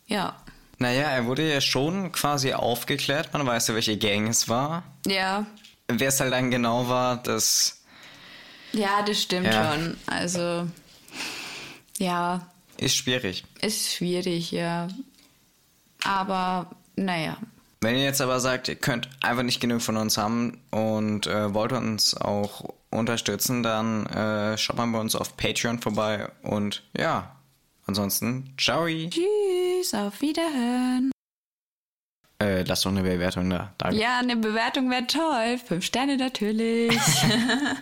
[SPEAKER 2] ja.
[SPEAKER 1] Naja, er wurde ja schon quasi aufgeklärt, man weiß ja, welche Gang es war.
[SPEAKER 2] Ja.
[SPEAKER 1] Wer es halt dann genau war, das.
[SPEAKER 2] Ja, das stimmt ja. schon. Also, ja.
[SPEAKER 1] Ist schwierig.
[SPEAKER 2] Ist schwierig, ja. Aber, naja,
[SPEAKER 1] wenn ihr jetzt aber sagt, ihr könnt einfach nicht genug von uns haben und äh, wollt uns auch unterstützen, dann äh, schaut mal bei uns auf Patreon vorbei und ja, ansonsten, ciao.
[SPEAKER 2] Tschüss, auf Wiederhören.
[SPEAKER 1] Äh, lasst doch eine Bewertung da.
[SPEAKER 2] Danke. Ja, eine Bewertung wäre toll. Fünf Sterne natürlich.